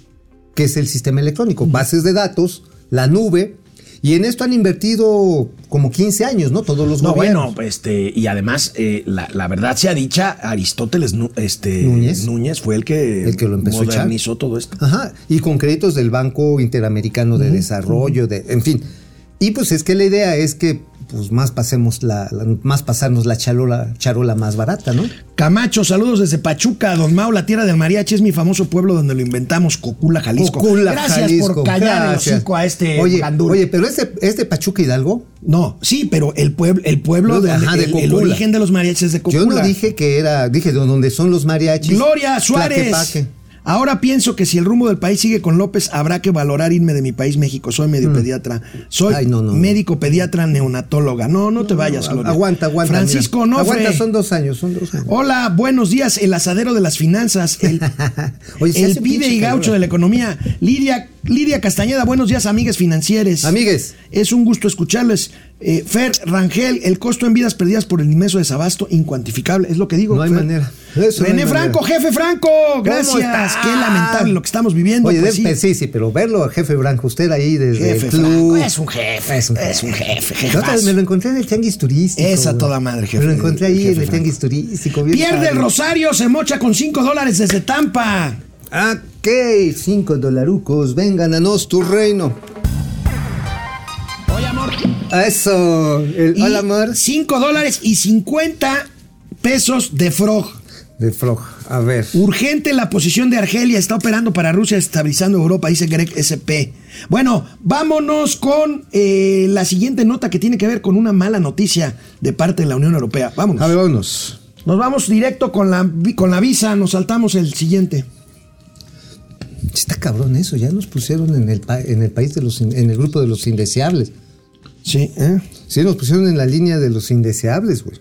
que es el sistema electrónico, bases de datos, la nube, y en esto han invertido como 15 años, ¿no? Todos los No, gobiernos. bueno, este, y además, eh, la, la verdad sea dicha, Aristóteles este, Núñez. fue el que, El que lo empezó a modernizó todo esto. Ajá, y con créditos del Banco Interamericano de Desarrollo, de, en fin. Y pues es que la idea es que pues más pasemos la, la- más pasarnos la charola, charola más barata, ¿no? Camacho, saludos desde Pachuca, Don Mau, la tierra del mariachi es mi famoso pueblo donde lo inventamos, Cocula, Jalisco. Cocula, Gracias Jalisco, por callar gracias. el hocico a este Oye, gandul. oye, pero es de, es de Pachuca Hidalgo. No, sí, pero el pueblo, el pueblo No, de, ajá, de el, origen de los mariachis es de Cocula. Yo no dije que era, dije de donde son los mariachis. Gloria Suárez. Tlaquepaque. Ahora pienso que si el rumbo del país sigue con López, habrá que valorar irme de mi país, México. Soy medio pediatra. Soy Mm. Ay, no, no, no. médico pediatra neonatóloga. No, no te vayas, No, Gloria. Aguanta, aguanta. Francisco. Onofre. Aguanta, son dos años, son dos años. Hola, buenos días, el asadero de las finanzas, el, Oye, el pide y gaucho calor. de la economía. Lidia, Lidia Castañeda, buenos días, amigues financieres. Amigues. Es un gusto escucharles. Eh, Fer Rangel, el costo en vidas perdidas por el inmenso desabasto, incuantificable, es lo que digo. No hay Fer. manera. Eso no René manera. Franco, jefe Franco, gracias. Qué lamentable lo que estamos viviendo. Oye, pues de- sí. sí. sí, pero verlo a jefe Branco, usted ahí desde Jefe el club. Franco, es un jefe, Es un es un jefe, jefazo. Me lo encontré en el tianguis turístico. Esa toda madre, jefe, Me lo encontré ahí en el Franco. tianguis turístico. Pierde el. Rosario, se mocha con 5 dólares desde Tampa. Ok, cinco dolarucos, vengan a nos tu reino. Eso, el Y hola amor. 5 dólares y 50 pesos de Frog. De Frog, a ver. Urgente la posición de Argelia está operando para Rusia estabilizando Europa, dice Greg SP. Bueno, vámonos con eh, la siguiente nota que tiene que ver con una mala noticia de parte de la Unión Europea. Vámonos. A ver, vámonos. Nos vamos directo con la, con la visa, nos saltamos el siguiente. Está cabrón eso, ya nos pusieron en el, en el país de los, en el grupo de los indeseables. Sí, ¿eh? Sí, nos pusieron en la línea de los indeseables, güey.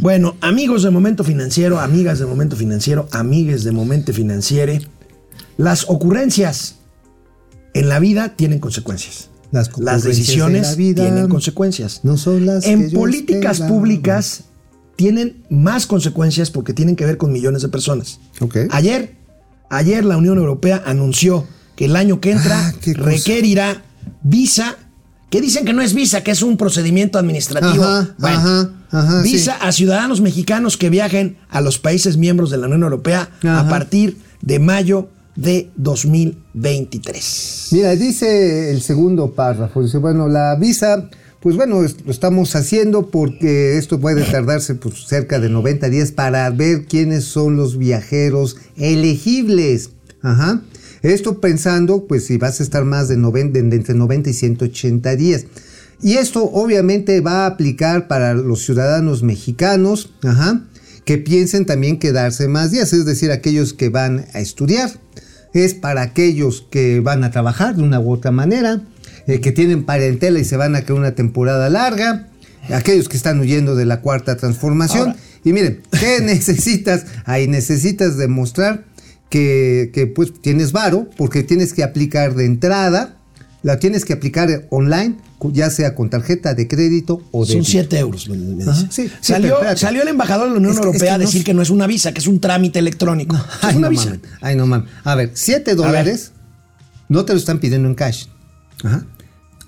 Bueno, amigos de Momento Financiero, amigas de Momento Financiero, amigues de Momento Financiere, las ocurrencias en la vida tienen consecuencias. Las Las decisiones de la vida tienen consecuencias. no son las En que políticas públicas tienen más consecuencias porque tienen que ver con millones de personas. Ayer, ayer la Unión Europea anunció que el año que entra Ah, cosa. requerirá visa, que dicen que no es visa, que es un procedimiento administrativo. Ajá, Bueno, ajá, ajá, visa a ciudadanos mexicanos que viajen a los países miembros de la Unión Europea a partir de mayo de 2023. Mira, dice el segundo párrafo, dice, bueno, la visa, pues bueno, lo estamos haciendo porque esto puede tardarse pues, cerca de 90 días para ver quiénes son los viajeros elegibles. Ajá. Esto pensando, pues si vas a estar más de, 90, de entre 90 y 180 días. Y esto obviamente va a aplicar para los ciudadanos mexicanos, ajá, que piensen también quedarse más días, es decir, aquellos que van a estudiar. Es para aquellos que van a trabajar de una u otra manera, eh, que tienen parentela y se van a quedar una temporada larga, aquellos que están huyendo de la cuarta transformación. Ahora- y miren, ¿qué necesitas? Ahí necesitas demostrar que, que, pues tienes varo, porque tienes que aplicar de entrada, la tienes que aplicar online, ya sea con tarjeta de crédito o de Son 7 euros, me- me dice. sí, salió, salió el embajador de la Unión Es que- es Europea que a decir que no es una visa, que es un trámite electrónico. es Ay, una no visa. mames. Ay, no mames. A ver, 7 dólares no te lo están pidiendo en cash. Ajá.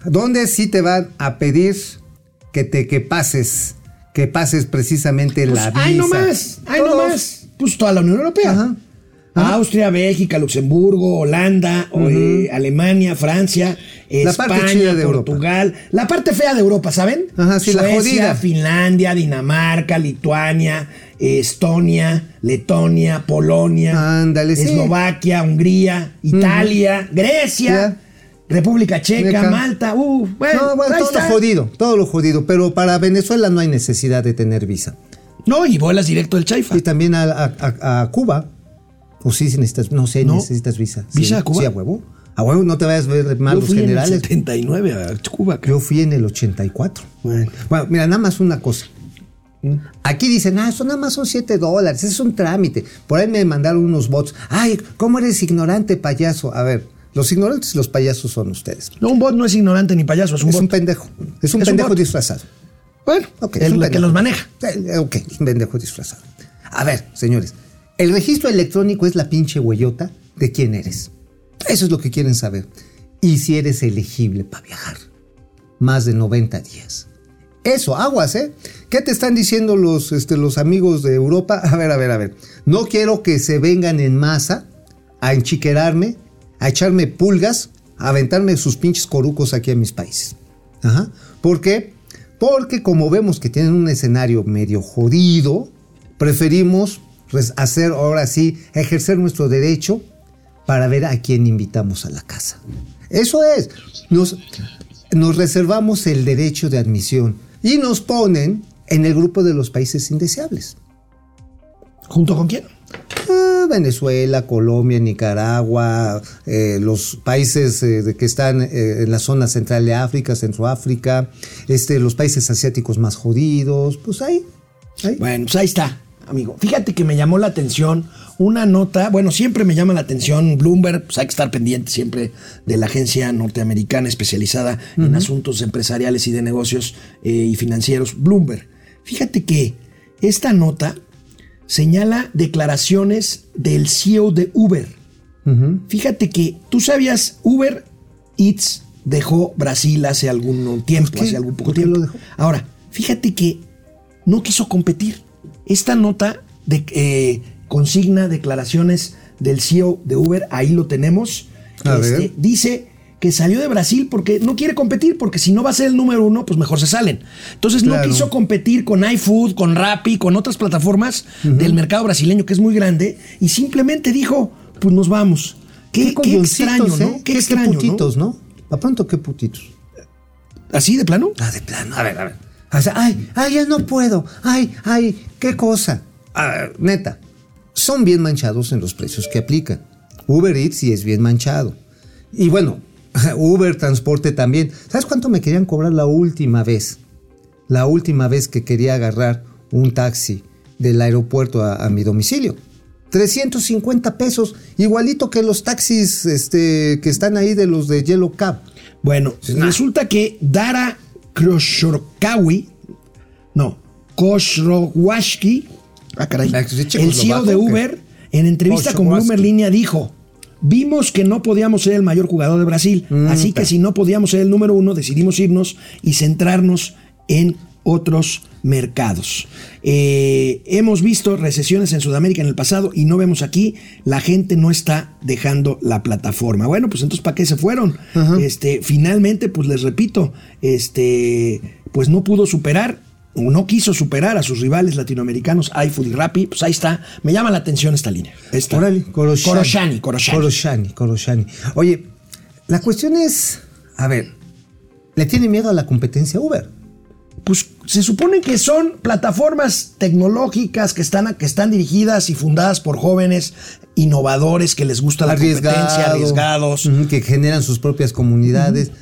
¿Dónde sí te van a pedir que te que pases, que pases precisamente Pues, la visa? ay, no más, ay, no más. Pues toda la Unión Europea. Ajá. Austria, Bélgica, Luxemburgo, Holanda, eh, Alemania, Francia, La parte España, chida de Europa. Portugal. La parte fea de Europa, ¿saben? Ajá, sí, la Suecia, jodida. Finlandia, Dinamarca, Lituania, Estonia, Letonia, Polonia, Ándale, sí. Eslovaquia, Hungría, Italia, Grecia, República Checa, Checa. Malta. Uh, bueno, No, bueno, todo lo jodido, todo lo jodido, pero para Venezuela no hay necesidad de tener visa. No, y vuelas directo del Chaifa. Y también a, a- a- a Cuba. O sí, sí necesitas, no sé, ¿No? necesitas visa. Sí, ¿Visa a Cuba? Sí, a huevo. A huevo, no te vayas a ver mal Yo los fui en el generales. 79 a Cuba, creo. Yo fui en el 84. Bueno. Bueno, mira, nada más una cosa. Aquí dicen, ah, eso nada más son 7 dólares, es un trámite. Por ahí me mandaron unos bots. Ay, ¿cómo eres ignorante, payaso? A ver, los ignorantes y los payasos son ustedes. No, un bot no es ignorante ni payaso, es un es un pendejo. Es un Es pendejo disfrazado. Bueno, Ok, el es un que los maneja. Eh, Ok, es un pendejo disfrazado. A ver, señores, el registro electrónico es la pinche huellota de quién eres. Eso es lo que quieren saber. Y si eres elegible para viajar. Más de 90 días. Eso, aguas, ¿eh? ¿Qué te están diciendo los, este, los amigos de Europa? A ver, a ver, a ver. No quiero que se vengan en masa a enchiquerarme, a echarme pulgas, a aventarme sus pinches corucos aquí en mis países. Ajá. ¿Por qué? Porque como vemos que tienen un escenario medio jodido, preferimos pues, hacer ahora sí, ejercer nuestro derecho para ver a quién invitamos a la casa. Eso es. Nos, nos reservamos el derecho de admisión y nos ponen en el grupo de los países indeseables. ¿Junto con quién? Venezuela, Colombia, Nicaragua, eh, los países eh, que están eh, en la zona central de África, Centroáfrica, este, los países asiáticos más jodidos, pues ahí. ahí. Bueno, pues ahí está, amigo. Fíjate que me llamó la atención una nota, bueno, siempre me llama la atención Bloomberg, pues hay que estar pendiente siempre de la agencia norteamericana especializada en asuntos empresariales y de negocios y financieros, Bloomberg. Fíjate que esta nota señala declaraciones del CEO de Uber. Fíjate que tú sabías, Uber Eats dejó Brasil hace algún tiempo, hace algún poco ¿Por qué tiempo. lo dejó? Ahora, fíjate que no quiso competir. Esta nota de, eh, consigna declaraciones del CEO de Uber, ahí lo tenemos. Este. Dice que salió de Brasil porque no quiere competir, porque si no va a ser el número uno, pues mejor se salen. Entonces Claro. no quiso competir con iFood, con Rappi, con otras plataformas del mercado brasileño que es muy grande y simplemente dijo, pues nos vamos. Qué, qué extraño, ¿no? ¿eh? Qué extraño, ¿no? putitos, ¿no? A pronto, qué putitos. ¿Así de plano? Ah, de plano. A ver, a ver. O sea, ay, ay, ya no puedo. Ay, ay, qué cosa. A ver, neta, son bien manchados en los precios que aplican. Uber Eats sí es bien manchado. Y bueno, Uber Transporte también. ¿Sabes cuánto me querían cobrar la última vez? La última vez que quería agarrar un taxi del aeropuerto a, a mi domicilio. 350 pesos, igualito que los taxis este, que están ahí de los de Yellow Cab. Bueno, resulta que Dara Khosrokawi, no, Khosrowashki, ah, caray, Ah, ¿es el checoslovaco CEO de? Uber, en entrevista con. Bloomberg Línea dijo, vimos que no podíamos ser el mayor jugador de Brasil, Mm, así que si no podíamos ser el número uno, decidimos irnos y centrarnos en otros mercados. Eh, hemos visto recesiones en Sudamérica en el pasado y no vemos aquí, la gente no está dejando la plataforma. Bueno, pues entonces ¿para qué se fueron? Este, finalmente, pues les repito, este, pues no pudo superar no quiso superar a sus rivales latinoamericanos, iFood y Rappi, pues ahí está. Me llama la atención esta línea. Esta. Órale, Koroshani. Koroshani, Koroshani. Koroshani, Koroshani. Oye, la cuestión es, a ver, ¿le tiene miedo a la competencia Uber? Pues se supone que son plataformas tecnológicas que están, que están dirigidas y fundadas por jóvenes innovadores que les gusta la competencia, arriesgados. que generan sus propias comunidades.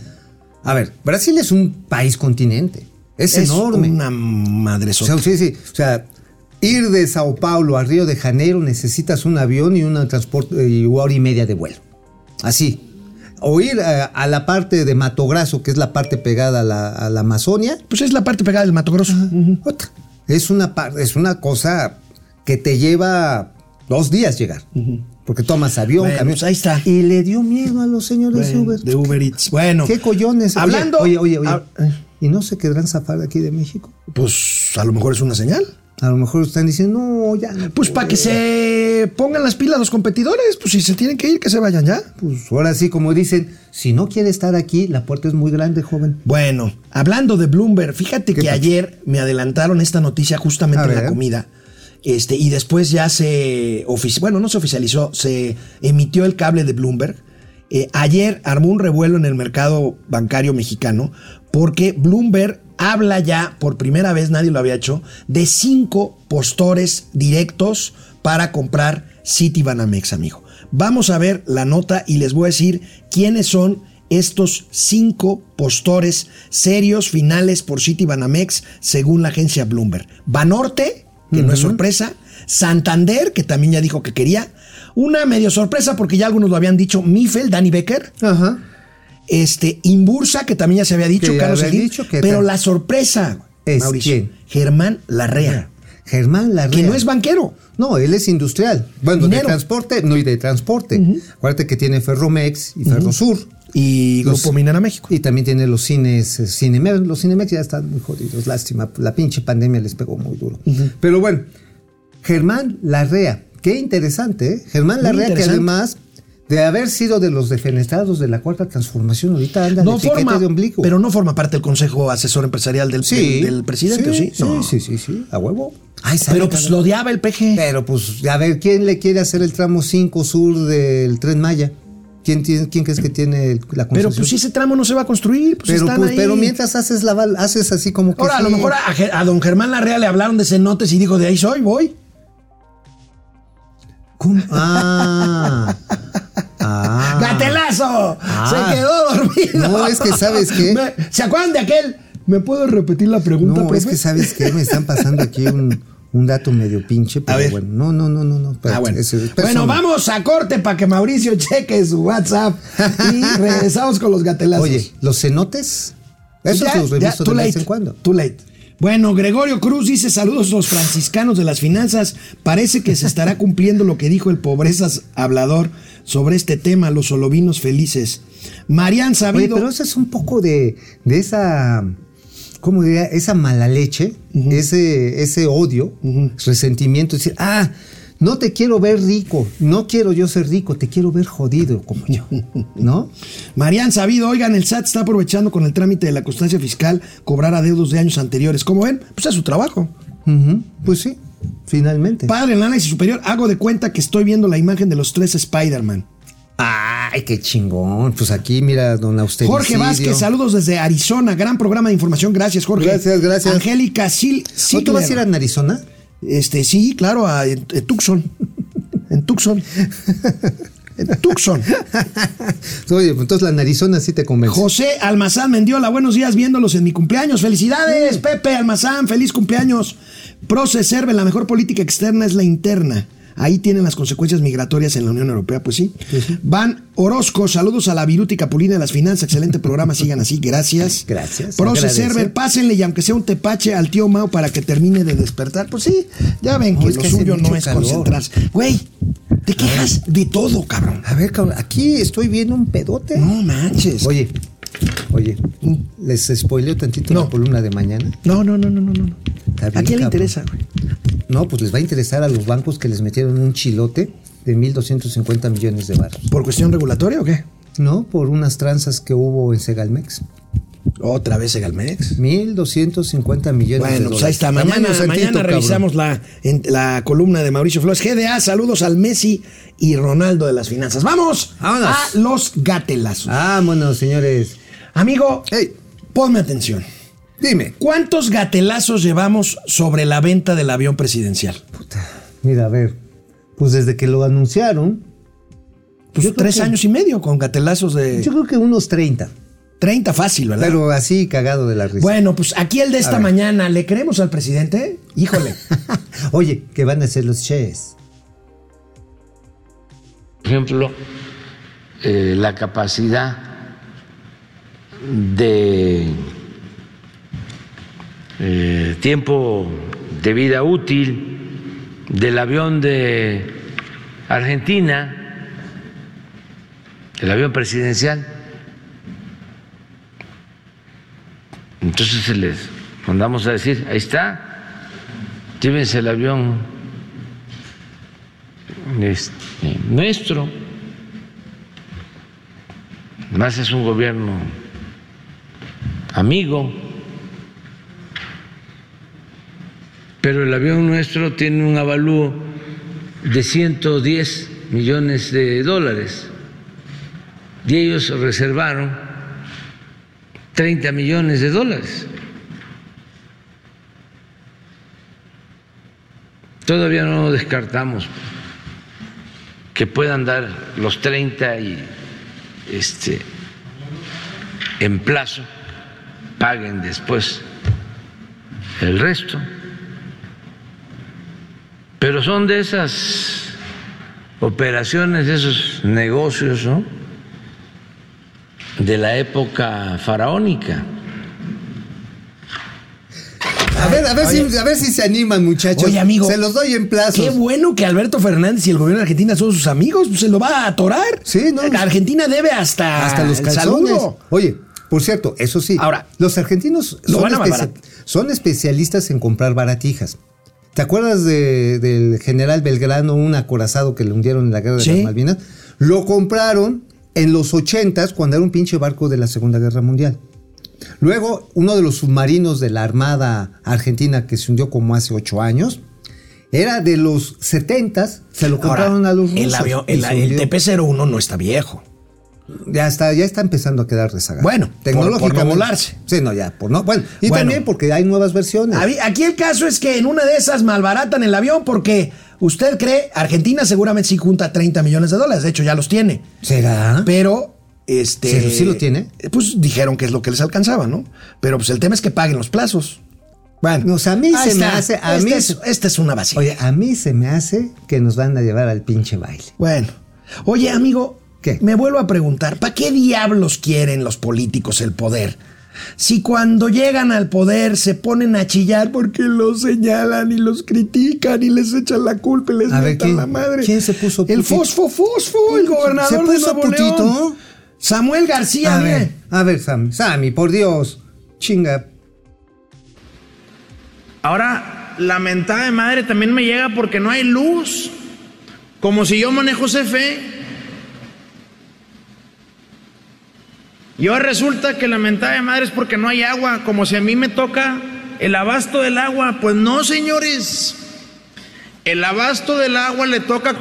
A ver, Brasil es un país continente. Es, enorme. una O madresota. sea, sí, sí. O sea, ir de Sao Paulo a Río de Janeiro necesitas un avión y un transporte y una hora y media de vuelo. Así. O ir a, a la parte de Mato Grosso, que es la parte pegada a la, a la Amazonia. Pues es la parte pegada del Mato Grosso. Es una, es una cosa que te lleva dos días llegar. Porque tomas avión, Bueno, camión. pues ahí está. Y le dio miedo a los señores de Bueno, Uber. de Uber Eats. Bueno. ¿Qué collones? Hablando. Oye, oye, oye. ¿Y no se quedarán zafar de aquí de México? pues a lo mejor es una señal. A lo mejor están diciendo, no, ya. no Pues para que puedo". se pongan las pilas los competidores, pues si se tienen que ir, que se vayan ya. Pues ahora sí, como dicen, si no quiere estar aquí, la puerta es muy grande, joven. Bueno, hablando de Bloomberg, fíjate ¿Qué que ayer me adelantaron esta noticia justamente en la comida. Este, y después ya se bueno, no se oficializó, se emitió el cable de Bloomberg. Eh, ayer armó un revuelo en el mercado bancario mexicano porque Bloomberg habla ya, por primera vez nadie lo había hecho, de cinco postores directos para comprar City Banamex, amigo. Vamos a ver la nota y les voy a decir quiénes son estos cinco postores serios finales por City Banamex según la agencia Bloomberg. Banorte, que no es sorpresa. Santander, que también ya dijo que quería. Una medio sorpresa porque ya algunos lo habían dicho. Mifel, Danny Becker. Ajá. Este, Imbursa, que también ya se había dicho, Carlos Slim, dicho que pero tal. la sorpresa, ¿Es Mauricio, quién? Germán Larrea, Germán Larrea. que no es banquero. No, él es industrial. Bueno, Minero. de transporte, no, y de transporte. Acuérdate que tiene Ferromex y Ferrosur. Y Los- Grupo Minera México. Y también tiene los cines, eh, Cinemex. Los Cinemex ya están muy jodidos, lástima. La pinche pandemia les pegó muy duro. Pero bueno, Germán Larrea, qué interesante, ¿eh? Germán Larrea, que además de haber sido de los defenestrados de la cuarta transformación, ahorita anda No de forma, de ombligo. pero no forma parte del consejo asesor empresarial del, sí, del, del presidente, ¿o ¿sí? Sí, No. sí, sí, sí, a huevo. Ay, Pero pues lo odiaba el PG. Pero pues, a ver, ¿quién le quiere hacer el tramo 5 sur del Tren Maya? ¿Quién, tiene, quién crees que tiene la concesión? Pero pues si ese tramo no se va a construir, pues pero, están pues, ahí. pero mientras haces la haces así como que Ahora, a lo sí. mejor a, a don Germán Larrea le hablaron de cenotes y dijo, de ahí soy, voy. ¿Cómo? Ah. Ah. ¡Gatelazo! Ah. Se quedó dormido. No, es que, ¿sabes qué? Me- ¿Se acuerdan de aquel? ¿Me puedo repetir la pregunta, No, es profe? que sabes qué, me están pasando aquí un, un dato medio pinche, pero ver. bueno, no, no, no, no, no. Ah, bueno. es bueno, vamos a corte para que Mauricio cheque su WhatsApp y regresamos con los gatelazos. Oye, los cenotes, esos ya, los ya, reviso too de vez en cuando. Too late. Bueno, Gregorio Cruz dice saludos los franciscanos de las finanzas. Parece que se estará cumpliendo lo que dijo el pobrezas hablador sobre este tema, los solovinos felices. Marian Oye, Sabido. pero eso es un poco de, de esa, ¿cómo diría? Esa mala leche, ese, ese odio, resentimiento, decir, ah, no te quiero ver rico, no quiero yo ser rico, te quiero ver jodido como yo, ¿no? Marian Sabido, oigan, el SAT está aprovechando con el trámite de la constancia fiscal cobrar adeudos de años anteriores. ¿Cómo ven? Pues es su trabajo. Pues sí, finalmente. Padre, en el análisis superior, hago de cuenta que estoy viendo la imagen de los tres Spider-Man. Ay, qué chingón. Pues aquí, mira, don Austericidio. Jorge Vázquez, saludos desde Arizona. Gran programa de información. Gracias, Jorge. Gracias, gracias. Angélica Sil ¿No tú vas a ir a. Arizona? Este, sí, claro, a, en, en Tucson. En Tucson. En Tucson. Oye, pues entonces la narizona sí te convence. José Almazán Mendiola, buenos días viéndolos en mi cumpleaños. Felicidades, Pepe Almazán, feliz cumpleaños. Proce Serve, la mejor política externa es la interna. Ahí tienen las consecuencias migratorias en la Unión Europea, pues sí. Van Orozco, saludos a la Viruti Capulina de las Finanzas, excelente programa, sigan así, gracias. Gracias, Proce. Server, pásenle y aunque sea un tepache al tío Mao para que termine de despertar, pues sí, ya ven No, que es lo suyo no es calor. concentrarse. Güey, te quejas de todo, cabrón. A ver, cabrón, aquí estoy viendo un pedote. No manches. Oye, oye, ¿les spoileo tantito No. la columna de mañana? No, no, no, no, no. no. Bien, ¿A quién le interesa, güey? No, pues les va a interesar a los bancos que les metieron un chilote de 1.250 millones de baros. ¿Por cuestión regulatoria o qué? ¿No? Por unas tranzas que hubo en Segalmex. Otra vez Segalmex. 1.250 millones de Bueno, dólares. pues ahí está. Mañana, santito, mañana cabrón. revisamos la, en- la columna de Mauricio Flores. GDA, saludos al Messi y Ronaldo de las finanzas. ¡Vamos! Vámonos. A los gatelazos. Vámonos, señores. Amigo, Hey, ponme atención. dime. ¿Cuántos gatelazos llevamos sobre la venta del avión presidencial? Puta, mira, a ver. Pues desde que lo anunciaron, Pues Yo tres que- años y medio con gatelazos de yo creo que unos 30. 30 fácil, ¿verdad? Pero así cagado de la risa. bueno, pues aquí el de esta mañana, ¿le creemos al presidente? Híjole. Oye, ¿qué van a hacer los Ches? Por ejemplo, eh, la capacidad de eh, tiempo de vida útil del avión de Argentina, el avión presidencial. Entonces se les mandamos a decir, ahí está, llévense el avión este, nuestro. Más es un gobierno amigo, pero el avión nuestro tiene un avalúo de 110 millones de dólares. Y ellos reservaron 30 millones de dólares. Todavía no descartamos que puedan dar los 30 y este en plazo paguen después el resto. Pero son de esas operaciones, de esos negocios, ¿no? De la época faraónica. A ver, a ver, si, a ver si se animan, muchachos. Oye, amigo. Se los doy en plazos. Qué bueno que Alberto Fernández y el gobierno de Argentina son sus amigos, pues se lo va a atorar. Sí, ¿no? Argentina debe hasta, Hasta los calzones. saludo. Oye, por cierto, eso sí. Ahora, los argentinos son, especia- especialistas en comprar baratijas. ¿Te acuerdas de- del general Belgrano, un acorazado que le hundieron en la guerra de Sí. las Malvinas? Lo compraron en los ochentas cuando era un pinche barco de la Segunda Guerra Mundial. Luego, uno de los submarinos de la Armada Argentina que se hundió como hace ocho años, era de los setentas, se lo compraron Ahora, a los rusos. el, avión, y el, se el hundió. TP-01 no está viejo. Ya está, ya está empezando a quedar rezagado. Bueno, por- tecnológicamente. por no volarse. Sí, no, ya, por no. Bueno, y Bueno. también porque hay nuevas versiones. Aquí el caso es que en una de esas malbaratan el avión porque usted cree, Argentina seguramente sí junta 30 millones de dólares, de hecho ya los tiene. ¿Será? Pero, este... ¿Sí- sí lo tiene? Pues dijeron que es lo que les alcanzaba, ¿no? Pero pues el tema es que paguen los plazos. Bueno, O sea, a mí se me hace- a Este mí- es- esta es una vacía. Oye, a mí se me hace que nos van a llevar al pinche baile. Bueno. Oye, amigo, ¿Qué? me vuelvo a preguntar, ¿para qué diablos quieren los políticos el poder? Si cuando llegan al poder se ponen a chillar porque los señalan y los critican y les echan la culpa y les ¿quién- la madre. quién se puso El putito? Fosfo Fosfo, el gobernador ¿Se de puso Nuevo León. putito? Samuel García, a mire. ver, a ver, Sammy, Sammy, por Dios, chinga. Ahora, la mentada de madre también me llega porque no hay luz. Como si yo manejo CFE. Y ahora resulta que la mentada de madre es porque no hay agua, como si a mí me toca el abasto del agua. Pues no, señores. El abasto del agua le toca.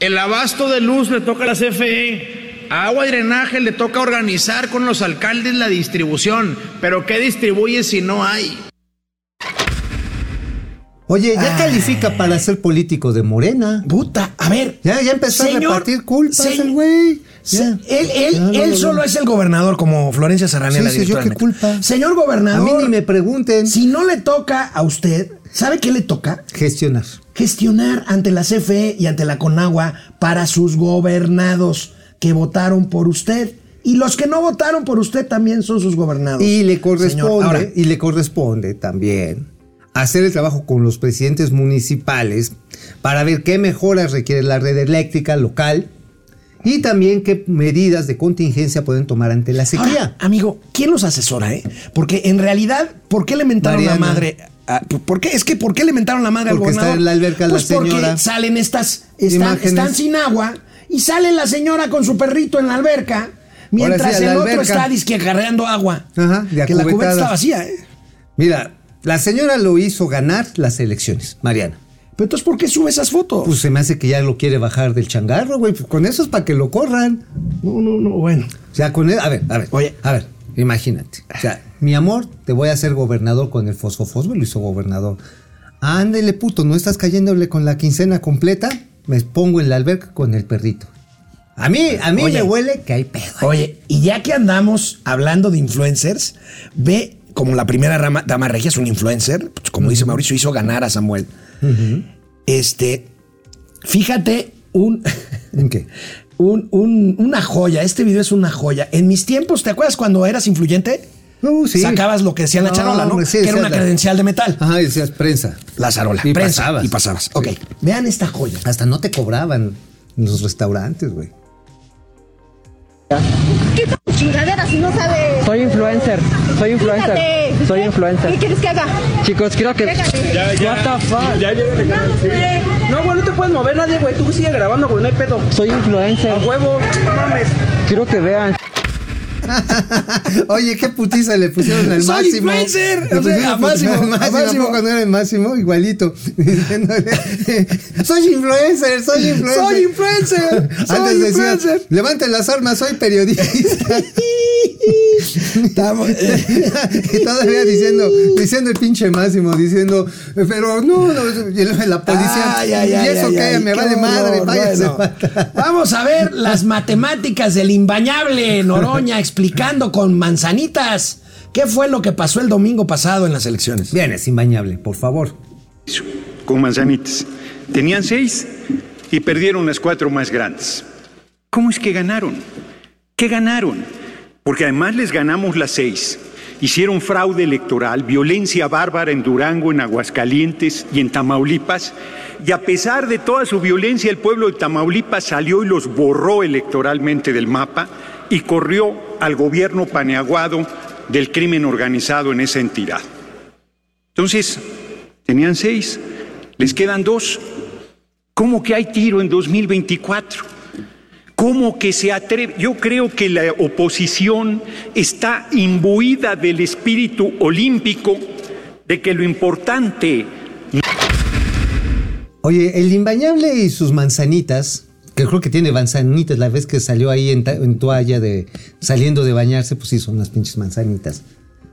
El abasto de luz le toca a la CFE. Agua y drenaje le toca organizar con los alcaldes la distribución. Pero ¿qué distribuye si no hay? Oye, ya Ay. califica para ser político de Morena. Puta, a ver. Ya, ya empezó a repartir culpas el güey. él él, Ya, no, él no, solo no. es el gobernador, como Florencia Serranía, Sí, sí, yo qué culpa. Señor A gobernador, mí ni me pregunten. si no le toca a usted, ¿sabe qué le toca? Gestionar. Gestionar ante la CFE y ante la Conagua para sus gobernados que votaron por usted. Y los que no votaron por usted también son sus gobernados. Y le Señor, corresponde, ahora, y le corresponde también hacer el trabajo con los presidentes municipales para ver qué mejoras requiere la red eléctrica local y también qué medidas de contingencia pueden tomar ante la sequía. Ahora, amigo, ¿quién los asesora, eh? Porque en realidad, ¿por qué le mentaron la madre? a- ¿Por qué? Es que ¿por qué le mentaron la madre al Porque está gobernador? en la alberca la pues porque señora. salen estas, están, están sin agua y sale la señora con su perrito en la alberca, mientras sí, el otro está disque acarreando agua. Ajá, de que la cubeta está vacía, ¿eh? Mira, la señora lo hizo ganar las elecciones, Mariana. Pero entonces, ¿por qué sube esas fotos? Pues se me hace que ya lo quiere bajar del changarro, güey. Pues con eso es para que lo corran. no, no, no, bueno. O sea, con él, a ver, a ver, Oye. a ver, imagínate. O sea, mi amor, te voy a hacer gobernador con el fosfofosfo, lo hizo gobernador. Ándele, puto, no estás cayéndole con la quincena completa, me pongo en la alberca con el perrito. A mí, a mí Oye. me huele que hay pedo. Oye, y ya que andamos hablando de influencers, ve como la primera rama, dama regia es un influencer, pues, como dice Mauricio, hizo ganar a Samuel. Este, fíjate, un, ¿En qué? un- un- una joya, este video es una joya. En mis tiempos, ¿te acuerdas cuando eras influyente? Uh, sí. Sacabas lo que decía en la No, charola, ¿no? sí, que era una la- credencial de metal. Ajá, y decías prensa. La zarola. Y prensa, pasabas. Y pasabas. Ok, Sí. vean esta joya. Hasta no te cobraban en los restaurantes, güey. Quita tu chingadera si no sabes. Soy influencer, soy influencer, soy ¿Qué influencer. quieres que haga? Chicos, quiero que... Pégate. Ya, ya. What the fuck? No, güey, no te puedes mover nadie, güey. Tú sigue grabando, güey, no hay pedo. Soy influencer. A huevo, no mames. Quiero que vean. Oye, qué putiza le pusieron al Soy máximo. influencer. Le pusieron a Máximo, al máximo, Máximo. ¿a poco no era el máximo? Igualito. Diciéndole, soy influencer, soy influencer. Soy influencer, soy Antes decía, influencer. levanten las armas, soy periodista. Estamos- eh, y todavía diciendo, diciendo el pinche máximo, diciendo, pero no, no, y la policía. Ay, ay, y ay, eso ay, que me vale madre, bueno. Vamos a ver las matemáticas del imbañable Noroña explicando con manzanitas qué fue lo que pasó el domingo pasado en las elecciones. Bien, es imbañable, por favor. con manzanitas. Tenían seis y perdieron las cuatro más grandes. ¿Cómo es que ganaron? ¿Qué ganaron? Porque además les ganamos las seis. Hicieron fraude electoral, violencia bárbara en Durango, en Aguascalientes y en Tamaulipas. Y a pesar de toda su violencia, el pueblo de Tamaulipas salió y los borró electoralmente del mapa y corrió al gobierno paneaguado del crimen organizado en esa entidad. Entonces, tenían seis, les quedan dos. ¿Cómo que hay tiro en 2024? ¿Cómo que se atreve? Yo creo que la oposición está imbuida del espíritu olímpico de que lo importante Oye, el imbañable y sus manzanitas, que creo que tiene manzanitas, la vez que salió ahí en, toalla de saliendo de bañarse, pues sí, son las pinches manzanitas.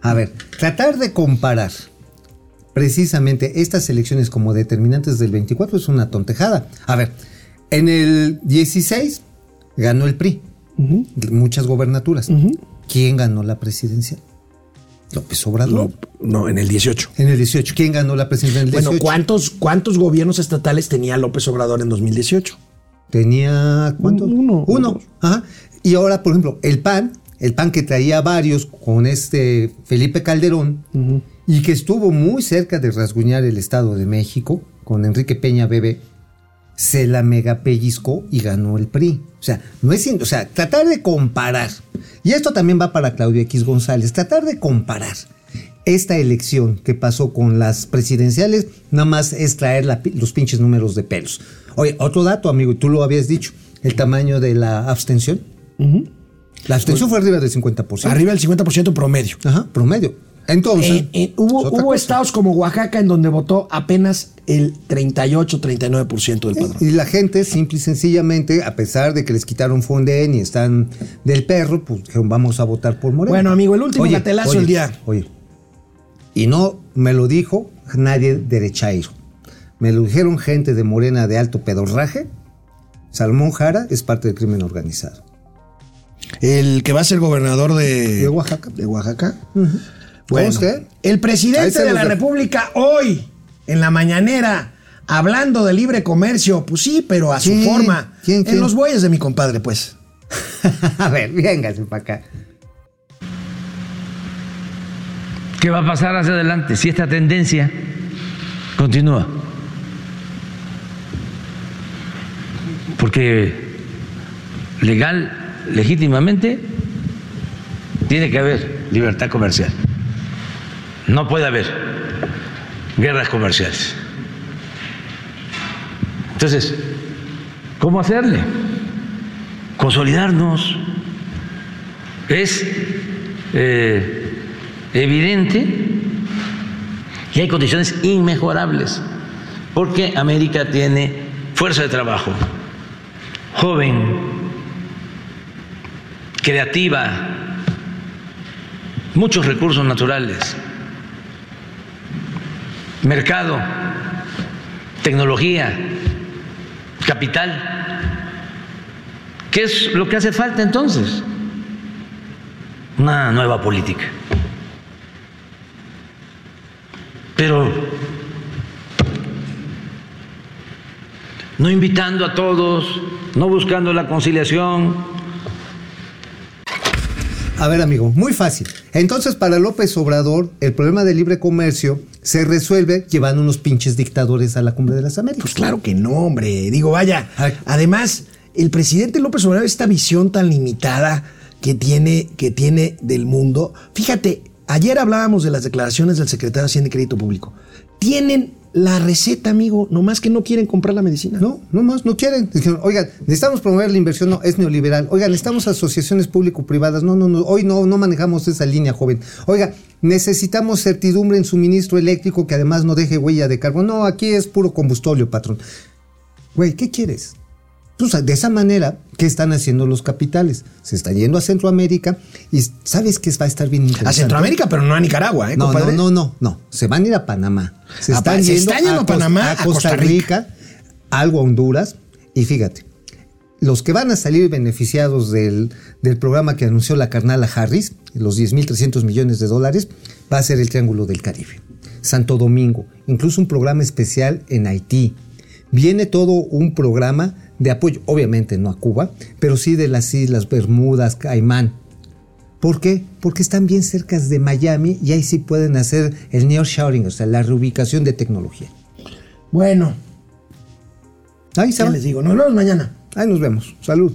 A ver, tratar de comparar precisamente estas elecciones como determinantes del 24 es una tontejada. A ver, en el 16 ganó el PRI, muchas gobernaturas. ¿Quién ganó la presidencia? López Obrador. No, no, en el 18. En el 18, ¿quién ganó la presidencia en el 18? Bueno, ¿cuántos, ¿cuántos gobiernos estatales tenía López Obrador en 2018? Tenía ¿cuántos? Uno. Uno. Ajá. Y ahora, por ejemplo, el PAN, el PAN que traía varios con este Felipe Calderón y que estuvo muy cerca de rasguñar el Estado de México con Enrique Peña Bebé, se la mega pellizcó y ganó el PRI. O sea, no es, o sea, tratar de comparar. Y esto también va para Claudio X González, tratar de comparar esta elección que pasó con las presidenciales, nada más es traer la los pinches números de pelos. Oye, otro dato, amigo, y tú lo habías dicho, el tamaño de la abstención. La abstención fue arriba del 50%. Arriba del 50% promedio. Ajá, promedio. Entonces, Eh, eh, hubo es estados como Oaxaca en donde votó apenas el 38-39% del padrón. Y la gente, simple y sencillamente, a pesar de que les quitaron Fonden y están del perro, pues dijeron, vamos a votar por Moreno. Bueno, amigo, el último oye, del día. Oye, y no me lo dijo nadie derechairo. Me lo dijeron gente de Morena de alto pedorraje. Salmón Jara es parte del crimen organizado. El que va a ser gobernador de, De Oaxaca. de Oaxaca. Bueno, Bueno, el presidente de la. República hoy, en la mañanera, hablando de libre comercio, pues sí, pero a su ¿Quién? forma. ¿Quién, En quién? los bueyes de mi compadre, pues. a ver, véngase para acá. ¿Qué va a pasar hacia adelante si esta tendencia continúa? Porque legal, legítimamente, tiene que haber libertad comercial. No puede haber guerras comerciales. Entonces, ¿cómo hacerle? Consolidarnos. Es eh, evidente que hay condiciones inmejorables, porque América tiene fuerza de trabajo, joven, creativa, muchos recursos naturales, mercado, tecnología, capital. ¿Qué es lo que hace falta entonces? Una nueva política. Pero no invitando a todos, no buscando la conciliación, A ver, amigo, muy fácil. Entonces, para López Obrador, el problema del libre comercio se resuelve llevando unos pinches dictadores a la cumbre de las Américas. Pues claro que no, hombre. Digo, vaya. Ay. Además, el presidente López Obrador, esta visión tan limitada que tiene, que tiene del mundo. Fíjate, ayer hablábamos de las declaraciones del secretario de Hacienda y Crédito Público. Tienen la receta, amigo, nomás que no quieren comprar la medicina. No, no más, no quieren. Dijeron, oigan, necesitamos promover la inversión, no, es neoliberal. Oigan, necesitamos asociaciones público-privadas. No, no, no, hoy no, no manejamos esa línea, joven. Oiga, necesitamos certidumbre en suministro eléctrico que además no deje huella de carbono. No, aquí es puro combustóleo, patrón. Güey, ¿qué quieres? De esa manera, ¿qué están haciendo los capitales? Se están yendo a Centroamérica y ¿sabes qué va a estar bien interesante? A Centroamérica, pero no a Nicaragua, ¿eh, No, no, compadre? no, no, no. Se van a ir a Panamá. Se Ah, están pa- se yendo, están yendo a Panamá, a a Costa Costa Rica, algo a Honduras. Y fíjate, los que van a salir beneficiados del, del programa que anunció la carnala Harris, los 10.300 millones de dólares, va a ser el Triángulo del Caribe. Santo Domingo, incluso un programa especial en Haití. Viene todo un programa de apoyo, obviamente no a Cuba, pero sí de las Islas Bermudas, Caimán. ¿Por qué? Porque están bien cerca de Miami y ahí sí pueden hacer el nearshoring, o sea, la reubicación de tecnología. Bueno, Ahí se ya les digo, nos vemos mañana. Ahí nos vemos. Salud.